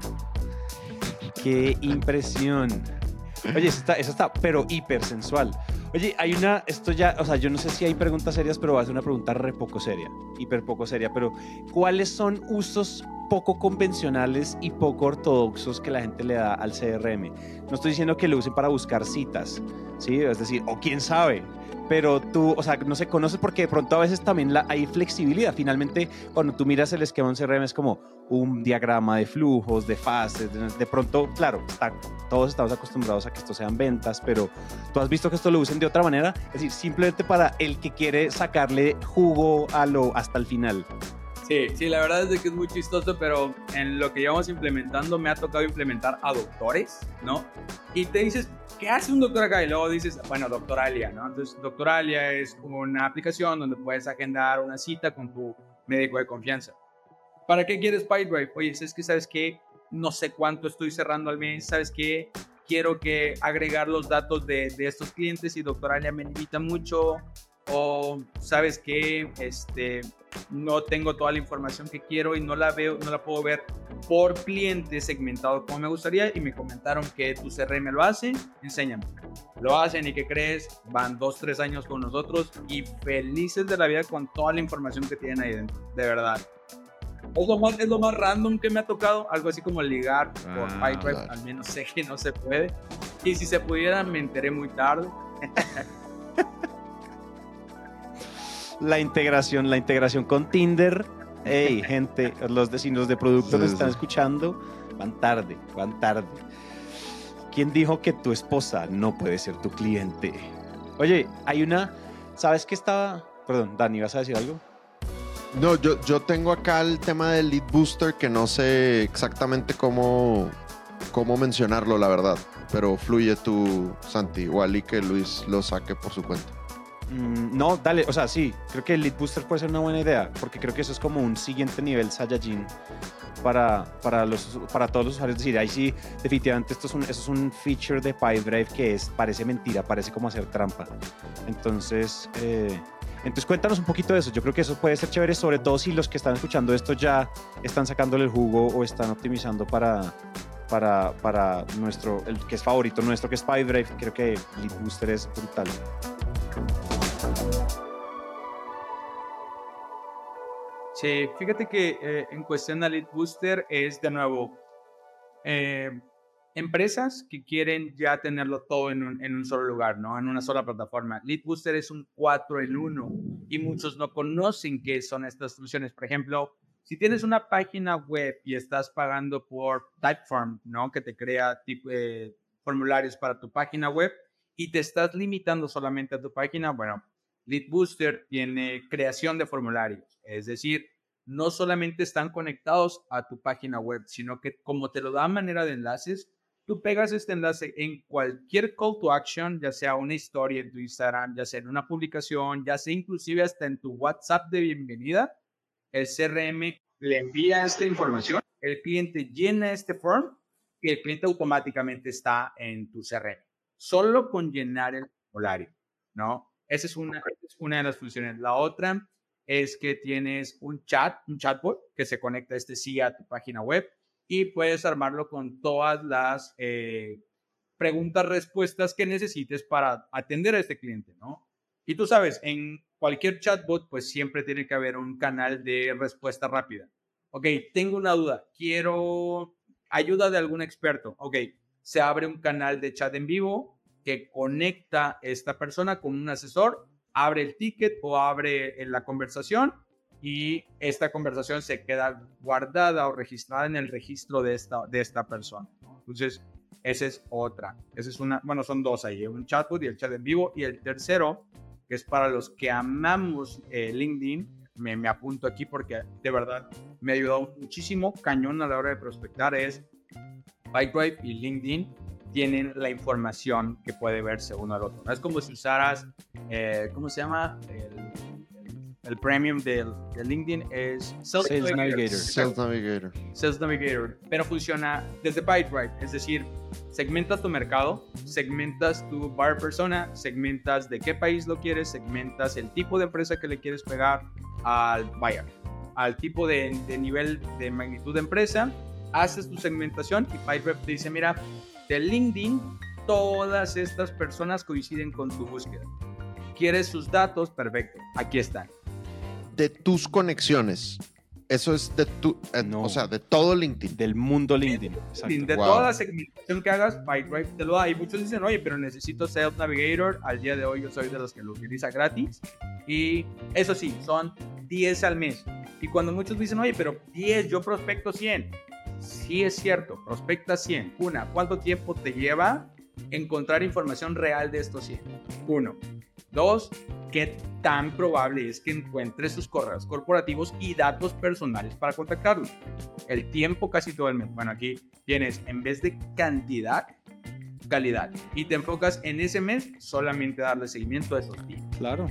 Qué impresión. Oye, eso está, eso está, pero hiper sensual. Oye, hay una, esto ya, o sea, yo no sé si hay preguntas serias, pero va a ser una pregunta re poco seria, hiper poco seria, pero ¿cuáles son usos poco convencionales y poco ortodoxos que la gente le da al CRM? No estoy diciendo que lo usen para buscar citas, ¿sí? Es decir, o quién sabe, pero tú, o sea, no se conoce porque de pronto a veces también la, hay flexibilidad. Finalmente, cuando tú miras el esquema en CRM es como un diagrama de flujos, de fases, de, de pronto, claro, está, todos estamos acostumbrados a que esto sean ventas, pero tú has visto que esto lo usen de otra manera, es decir, simplemente para el que quiere sacarle jugo a lo hasta el final. Sí, sí, la verdad es de que es muy chistoso, pero en lo que llevamos implementando me ha tocado implementar a doctores, ¿no? Y te dices, ¿qué hace un doctor acá? Y luego dices, bueno, Doctoralia, ¿no? Entonces, Doctoralia es una aplicación donde puedes agendar una cita con tu médico de confianza. ¿Para qué quieres PyDrive? Oye, es que, ¿sabes qué? No sé cuánto estoy cerrando al mes, ¿sabes qué? Quiero que agregar los datos de, de estos clientes y Doctoralia me limita mucho. O, ¿sabes qué? Este, no tengo toda la información que quiero y no la veo, no la puedo ver por cliente segmentado como me gustaría y me comentaron que tu CRM lo hace, enséñame. Lo hacen y ¿qué crees? Van dos, tres años con nosotros y felices de la vida con toda la información que tienen ahí dentro, de verdad. Es lo más, es lo más random que me ha tocado, algo así como ligar por Ah, al menos sé que no se puede. Y si se pudiera, me enteré muy tarde. La integración, la integración con Tinder. Hey, gente, los vecinos de producto Sí, nos sí. están escuchando. Van tarde, van tarde. ¿Quién dijo que tu esposa no puede ser tu cliente? Oye, hay una. ¿Sabes qué estaba? Perdón, Dani, ¿vas a decir algo? No, yo, yo tengo acá el tema del lead booster que no sé exactamente cómo, cómo mencionarlo, la verdad. Pero fluye tú, Santi, o Ali que Luis lo saque por su cuenta. Mm, no, dale, o sea, sí, creo que el Lead Booster puede ser una buena idea, porque creo que eso es como un siguiente nivel Saiyajin para, para, los, para todos los usuarios. Es decir, ahí sí, definitivamente esto es un, esto es un feature de PyDrive que es, parece mentira, parece como hacer trampa. Entonces, eh, entonces cuéntanos un poquito de eso. Yo creo que eso puede ser chévere, sobre todo si los que están escuchando esto ya están sacándole el jugo o están optimizando para, para, para nuestro, el que es favorito nuestro, que es PyDrive. Creo que Lead Booster es brutal. Sí, fíjate que eh, en cuestión de Lead Booster es de nuevo eh, empresas que quieren ya tenerlo todo en un, en un solo lugar, ¿no? En una sola plataforma. Lead Booster es un 4 en 1 y muchos no conocen qué son estas soluciones. Por ejemplo, si tienes una página web y estás pagando por Typeform, ¿no? Que te crea eh, formularios para tu página web y te estás limitando solamente a tu página, bueno, Lead Booster tiene creación de formularios, es decir, no solamente están conectados a tu página web, sino que como te lo da manera de enlaces, tú pegas este enlace en cualquier call to action, ya sea una historia en tu Instagram, ya sea en una publicación, ya sea inclusive hasta en tu WhatsApp de bienvenida, el CRM le envía esta información, el cliente llena este form y el cliente automáticamente está en tu CRM. Solo con llenar el formulario, ¿no? Esa es una, es una de las funciones. La otra es que tienes un chat, un chatbot que se conecta este sí a tu página web y puedes armarlo con todas las eh, preguntas, respuestas que necesites para atender a este cliente, ¿no? Y tú sabes, en cualquier chatbot, pues siempre tiene que haber un canal de respuesta rápida. Ok, tengo una duda, quiero ayuda de algún experto. Ok, se abre un canal de chat en vivo que conecta esta persona con un asesor, abre el ticket o abre la conversación y esta conversación se queda guardada o registrada en el registro de esta, de esta persona. Entonces, esa es otra. Esa es una, bueno, son dos ahí, un chatbot y el chat en vivo. Y el tercero, que es para los que amamos eh, LinkedIn, me, me, apunto aquí porque de verdad me ha ayudado muchísimo, cañón a la hora de prospectar, es Pipedrive y LinkedIn tienen la información que puede verse uno al otro. Es como si usaras, eh, ¿cómo se llama? El, el premium de LinkedIn es Sales, Navigator. Sales Navigator. Sales Navigator. Pero funciona desde PyDrive. Es decir, segmentas tu mercado, segmentas tu buyer persona, segmentas de qué país lo quieres, segmentas el tipo de empresa que le quieres pegar al buyer, al tipo de, de nivel de magnitud de empresa. Haces tu segmentación y PyDrive te dice, mira, de LinkedIn, todas estas personas coinciden con tu búsqueda. ¿Quieres sus datos? Perfecto, aquí están. De tus conexiones. Eso es de tu, eh, No. o sea, de todo LinkedIn. Del mundo LinkedIn. Exacto. De Wow. toda la segmentación que hagas, PyDrive te lo da. Y muchos dicen, oye, pero necesito Sales Navigator. Al día de hoy yo soy de los que lo utiliza gratis. Y eso sí, son 10 al mes. Y cuando muchos dicen, oye, pero 10, yo prospecto 100. Sí es cierto, prospecta 100. Una, ¿cuánto tiempo te lleva encontrar información real de estos 100? Uno. Dos, ¿qué tan probable es que encuentres sus correos corporativos y datos personales para contactarlos? El tiempo casi todo el mes. Bueno, aquí tienes, en vez de cantidad, calidad. Y te enfocas en ese mes solamente darle seguimiento a esos días. Claro.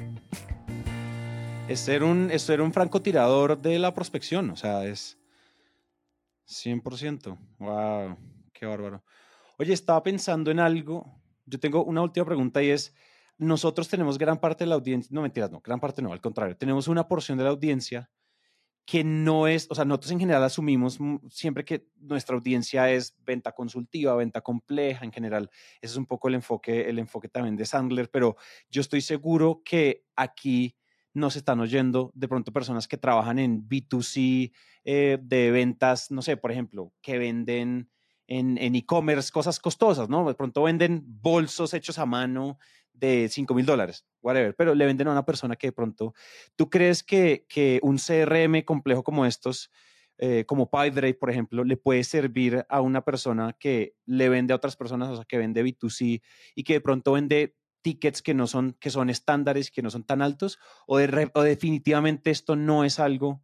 Es ser un, es ser un francotirador de la prospección, o sea, es 100%. Wow, qué bárbaro. Oye, estaba pensando en algo. Yo tengo una última pregunta y es, nosotros tenemos gran parte de la audiencia, no mentiras, no, gran parte no, al contrario, tenemos una porción de la audiencia que no es, o sea, nosotros en general asumimos siempre que nuestra audiencia es venta consultiva, venta compleja en general. Ese es un poco el enfoque, el enfoque también de Sandler, pero yo estoy seguro que aquí nos están oyendo de pronto personas que trabajan en B2C eh, de ventas, no sé, por ejemplo, que venden en e-commerce cosas costosas, ¿no? De pronto venden bolsos hechos a mano de 5 mil dólares, whatever, pero le venden a una persona que de pronto, ¿tú crees que, que un CRM complejo como estos, eh, como PyDrive, por ejemplo, le puede servir a una persona que le vende a otras personas, o sea, que vende B2C y que de pronto vende tickets que no son, que son estándares, que no son tan altos, o, de o definitivamente esto no es algo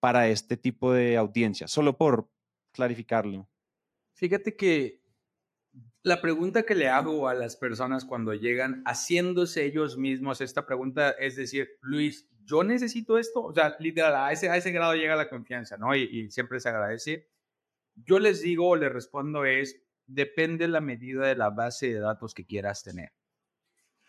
para este tipo de audiencia, solo por clarificarlo. Fíjate que la pregunta que le hago a las personas cuando llegan haciéndose ellos mismos esta pregunta es decir, Luis, ¿yo necesito esto? O sea, literal, a ese, a ese grado llega la confianza, ¿no? Y, y siempre se agradece. Yo les digo o les respondo es, depende la medida de la base de datos que quieras tener.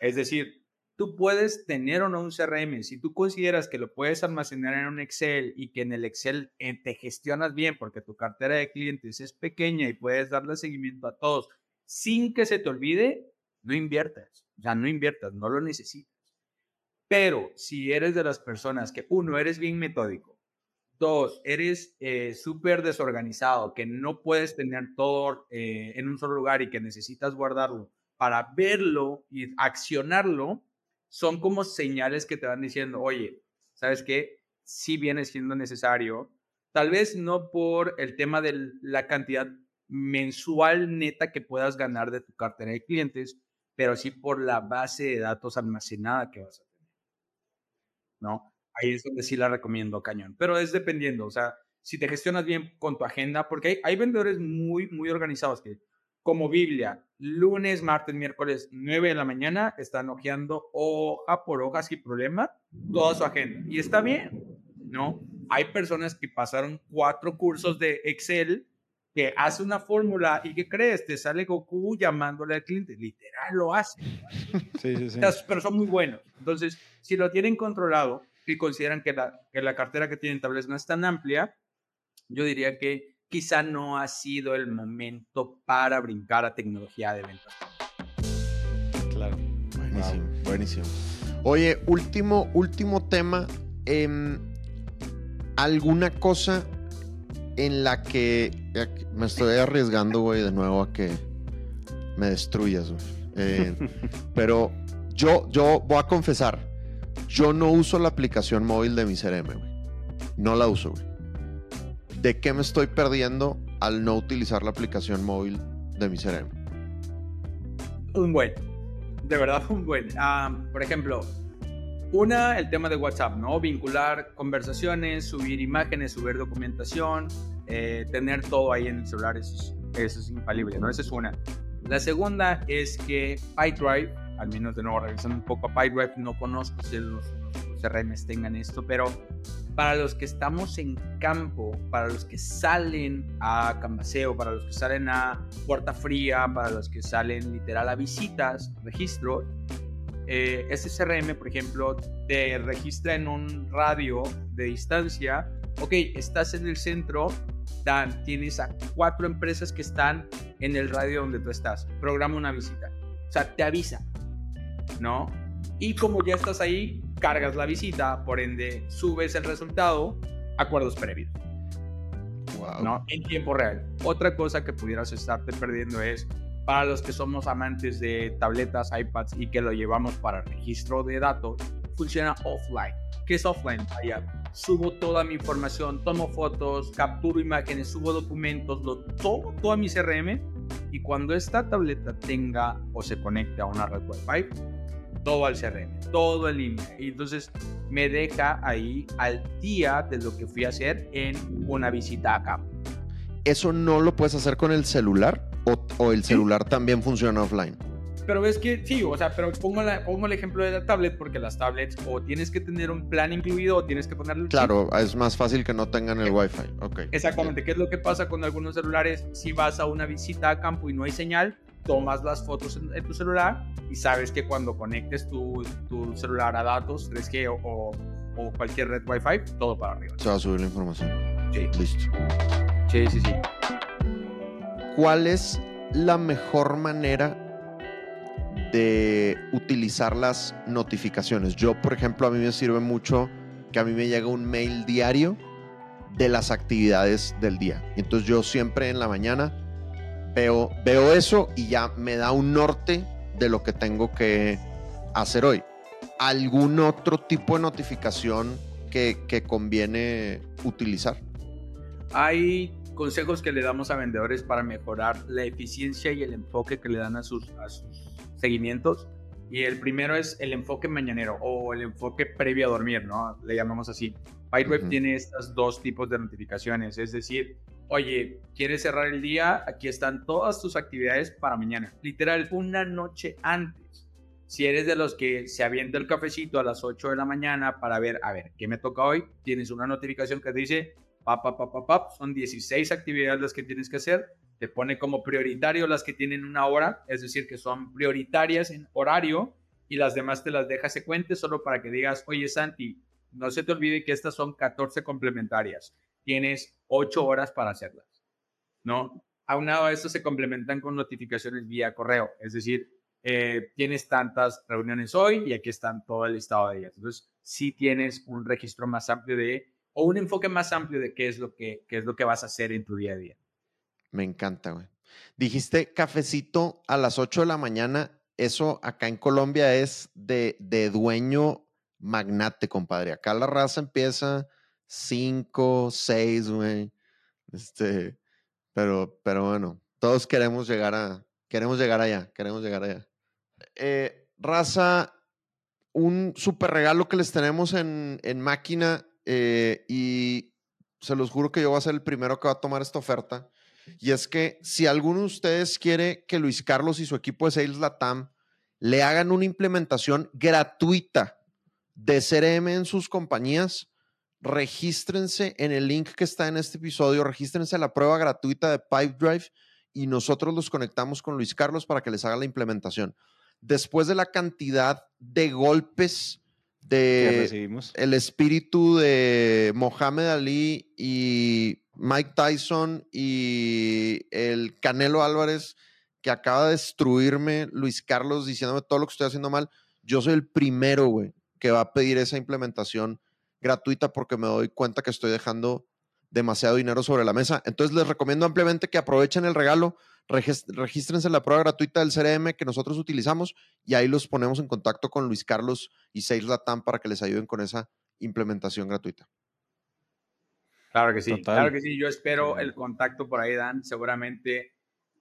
Es decir, tú puedes tener o no un CRM. Si tú consideras que lo puedes almacenar en un Excel y que en el Excel eh, te gestionas bien porque tu cartera de clientes es pequeña y puedes darle seguimiento a todos sin que se te olvide, no inviertas. Sea, no inviertas, no lo necesitas. Pero si eres de las personas que, uno, eres bien metódico, dos, eres eh, súper desorganizado, que no puedes tener todo eh, en un solo lugar y que necesitas guardarlo para verlo y accionarlo, son como señales que te van diciendo, oye, ¿sabes qué? Sí viene siendo necesario, tal vez no por el tema de la cantidad mensual neta que puedas ganar de tu cartera de clientes, pero sí por la base de datos almacenada que vas a tener. ¿No? Ahí es donde sí la recomiendo cañón, pero es dependiendo, o sea, si te gestionas bien con tu agenda, porque hay, hay vendedores muy, muy organizados que, como Biblia, lunes, martes, miércoles, 9 de la mañana, están hojeando hoja por hoja sin problema toda su agenda. Y está bien, ¿no? hay personas que pasaron cuatro cursos de Excel que hace una fórmula y ¿qué crees? Te sale Goku llamándole al cliente. Literal lo hace. Sí, sí, sí. Pero son muy buenos. Entonces, si lo tienen controlado y consideran que la, que la cartera que tienen tal vez no es tan amplia, yo diría que quizá no ha sido el momento para brincar a tecnología de ventas. Claro. Buenísimo, buenísimo. Oye, último, último tema. em, ¿Alguna cosa en la que me estoy arriesgando, güey, de nuevo a que me destruyas, güey? Eh, pero yo, yo voy a confesar, yo no uso la aplicación móvil de mi CRM, güey. No la uso, güey. ¿De qué me estoy perdiendo al no utilizar la aplicación móvil de mi CRM? Un buen. De verdad, un buen. Ah, por ejemplo, una, el tema de WhatsApp, ¿no? Vincular conversaciones, subir imágenes, subir documentación, eh, tener todo ahí en el celular, eso es, eso es infalible, ¿no? Esa es una. La segunda es que PyDrive, al menos de nuevo revisando un poco a PyDrive, no conozco si los, CRMs tengan esto, pero para los que estamos en campo, para los que salen a Cambaseo, para los que salen a Puerta Fría, para los que salen literal a visitas, registros, eh, ese CRM, por ejemplo, te registra en un radio de distancia. Ok, estás en el centro, Dan, tienes a cuatro empresas que están en el radio donde tú estás. Programa una visita. O sea, te avisa, ¿no? Y como ya estás ahí, cargas la visita, por ende, subes el resultado, acuerdos previos. Wow. ¿no? En tiempo real. Otra cosa que pudieras estarte perdiendo es para los que somos amantes de tabletas, iPads y que lo llevamos para registro de datos, funciona offline. ¿Qué es offline? Allá subo toda mi información, tomo fotos, capturo imágenes, subo documentos, lo todo, todo a mi CRM y cuando esta tableta tenga o se conecte a una red Wi-Fi, todo al CRM, todo en línea. Y entonces me deja ahí al día de lo que fui a hacer en una visita a campo. ¿Eso no lo puedes hacer con el celular? ¿O, o el celular también funciona offline? Pero ves que sí, o sea, pero pongo, la- pongo el ejemplo de la tablet porque las tablets o tienes que tener un plan incluido o tienes que ponerle un chip. Claro, es más fácil que no tengan el Wi-Fi. Ok. Exactamente, ¿qué es lo que pasa con algunos celulares? Si vas a una visita a campo y no hay señal, tomas las fotos en, en tu celular y sabes que cuando conectes tu, tu celular a datos 3G o, o- o cualquier red Wi-Fi, todo para arriba. Se va a subir la información. Sí, Listo. sí, sí. sí. ¿Cuál es la mejor manera de utilizar las notificaciones? Yo, por ejemplo, a mí me sirve mucho que a mí me llega un mail diario de las actividades del día. Entonces yo siempre en la mañana veo, veo eso y ya me da un norte de lo que tengo que hacer hoy. ¿Algún otro tipo de notificación que, que conviene utilizar? Hay consejos que le damos a vendedores para mejorar la eficiencia y el enfoque que le dan a sus, a sus seguimientos. Y el primero es el enfoque mañanero o el enfoque previo a dormir, ¿no? Le llamamos así. PyDrive Ujú. tiene estos dos tipos de notificaciones, es decir, oye, ¿quieres cerrar el día? Aquí están todas tus actividades para mañana. Literal, una noche antes. Si eres de los que se avienta el cafecito a las 8 de la mañana para ver, a ver, ¿qué me toca hoy? Tienes una notificación que te dice, pap, pap, pap, pap, pap, son 16 actividades las que tienes que hacer. Te pone como prioritario las que tienen una hora, es decir, que son prioritarias en horario y las demás te las deja secuentes solo para que digas, oye Santi, no se te olvide que estas son 14 complementarias. Tienes 8 horas para hacerlas, ¿no? Aunado a esto se complementan con notificaciones vía correo, es decir, eh, tienes tantas reuniones hoy y aquí están todo el listado de ellas. Entonces, sí tienes un registro más amplio de, o un enfoque más amplio de qué es lo que, qué es lo que vas a hacer en tu día a día. Me encanta, güey. Dijiste cafecito a las 8 de la mañana. Eso acá en Colombia es de, de dueño magnate, compadre. Acá la raza empieza 5, 6, güey. Este, pero, pero bueno, todos queremos llegar a, queremos llegar allá, queremos llegar allá. Eh, raza, un super regalo que les tenemos en, en máquina eh, y se los juro que yo voy a ser el primero que va a tomar esta oferta. Y es que si alguno de ustedes quiere que Luis Carlos y su equipo de Sales Latam le hagan una implementación gratuita de CRM en sus compañías, regístrense en el link que está en este episodio, regístrense a la prueba gratuita de Pipedrive y nosotros los conectamos con Luis Carlos para que les haga la implementación. Después de la cantidad de golpes de el espíritu de Mohamed Ali y Mike Tyson y el Canelo Álvarez que acaba de destruirme Luis Carlos diciéndome todo lo que estoy haciendo mal, yo soy el primero, güey, que va a pedir esa implementación gratuita porque me doy cuenta que estoy dejando demasiado dinero sobre la mesa. Entonces les recomiendo ampliamente que aprovechen el regalo, regístrense en la prueba gratuita del CRM que nosotros utilizamos y ahí los ponemos en contacto con Luis Carlos y Sales Latam para que les ayuden con esa implementación gratuita. Claro que sí, Total. claro que sí. Yo espero el contacto por ahí, Dan. Seguramente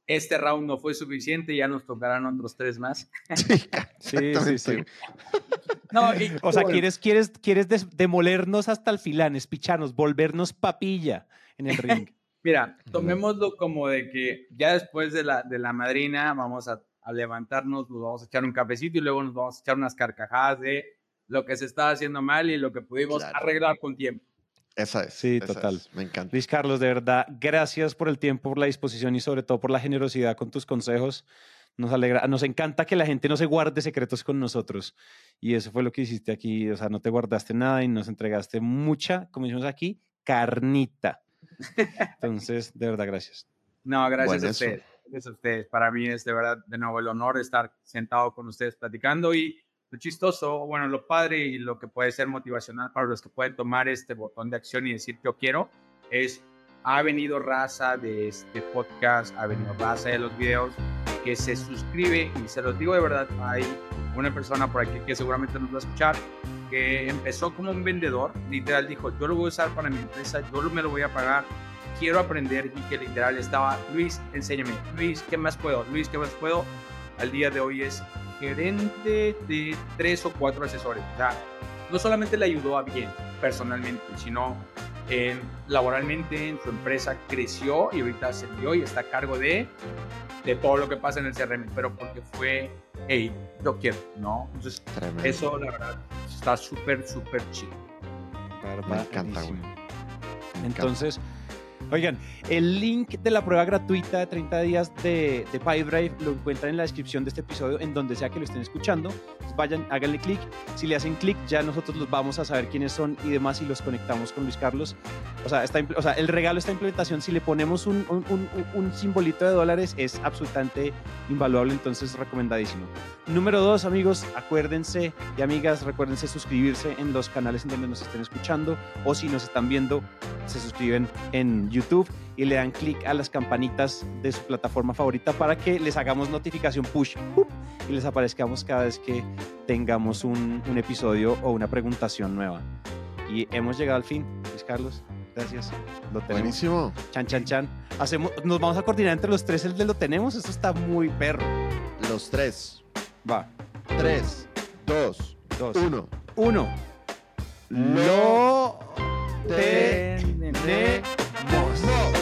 este round no fue suficiente, ya nos tocarán otros tres más. Sí, sí, sí. No, y- O sea, bueno, quieres, quieres, quieres demolernos hasta el filán, espicharnos, volvernos papilla en el ring. Mira, tomémoslo como de que ya después de la, de la madrina vamos a, a levantarnos, nos vamos a echar un cafecito y luego nos vamos a echar unas carcajadas de lo que se estaba haciendo mal y lo que pudimos Claro. arreglar con tiempo. Esa es. Sí, esa total. es. Me encanta. Luis Carlos, de verdad, gracias por el tiempo, por la disposición y sobre todo por la generosidad con tus consejos. Nos alegra, nos encanta que la gente no se guarde secretos con nosotros. Y eso fue lo que hiciste aquí. O sea, no te guardaste nada y nos entregaste mucha, como decimos aquí, carnita. Entonces, de verdad, gracias. No, gracias Bueno, a ustedes. Gracias a ustedes. Para mí es de verdad de nuevo el honor de estar sentado con ustedes platicando y lo chistoso, bueno, lo padre y lo que puede ser motivacional para los que pueden tomar este botón de acción y decir yo quiero es ha venido raza de este podcast, ha venido raza de los videos que se suscribe y se los digo de verdad, hay una persona por aquí que seguramente nos va a escuchar que empezó como un vendedor, literal dijo, yo lo voy a usar para mi empresa, yo me lo voy a pagar, quiero aprender y que literal estaba, Luis, enséñame, Luis, ¿qué más puedo? Luis, ¿qué más puedo? Al día de hoy es gerente de tres o cuatro asesores. O sea, no solamente le ayudó a bien personalmente, sino en, laboralmente en su empresa creció y ahorita ascendió y está a cargo de, de todo lo que pasa en el CRM, pero porque fue, hey, yo quiero, ¿no? Entonces, Tremendo. eso la verdad está súper, súper chido. Me encanta, güey. Barbadísimo. Me encanta. Entonces, oigan, el link de la prueba gratuita de 30 días de, de Pipedrive lo encuentran en la descripción de este episodio, en donde sea que lo estén escuchando. Vayan, háganle clic. Si le hacen clic, ya nosotros los vamos a saber quiénes son y demás y los conectamos con Luis Carlos. O sea, está, o sea el regalo, esta implementación, si le ponemos un- un simbolito de dólares, es absolutamente invaluable, entonces recomendadísimo. Número dos, amigos, acuérdense y amigas, recuérdense suscribirse en los canales en donde nos estén escuchando o si nos están viendo, se suscriben en YouTube y le dan clic a las campanitas de su plataforma favorita para que les hagamos notificación push ¡pup! y les aparezcamos cada vez que tengamos un, un episodio o una preguntación nueva. Y hemos llegado al fin, Luis Carlos. Gracias. Lo tenemos. Buenísimo. Chan, chan, chan. Hacemos, nos vamos a coordinar entre los tres el de lo tenemos. Esto está muy perro. Los tres. Va. Tres, dos, Dos. uno. Uno. Lo Lo te- tenemos.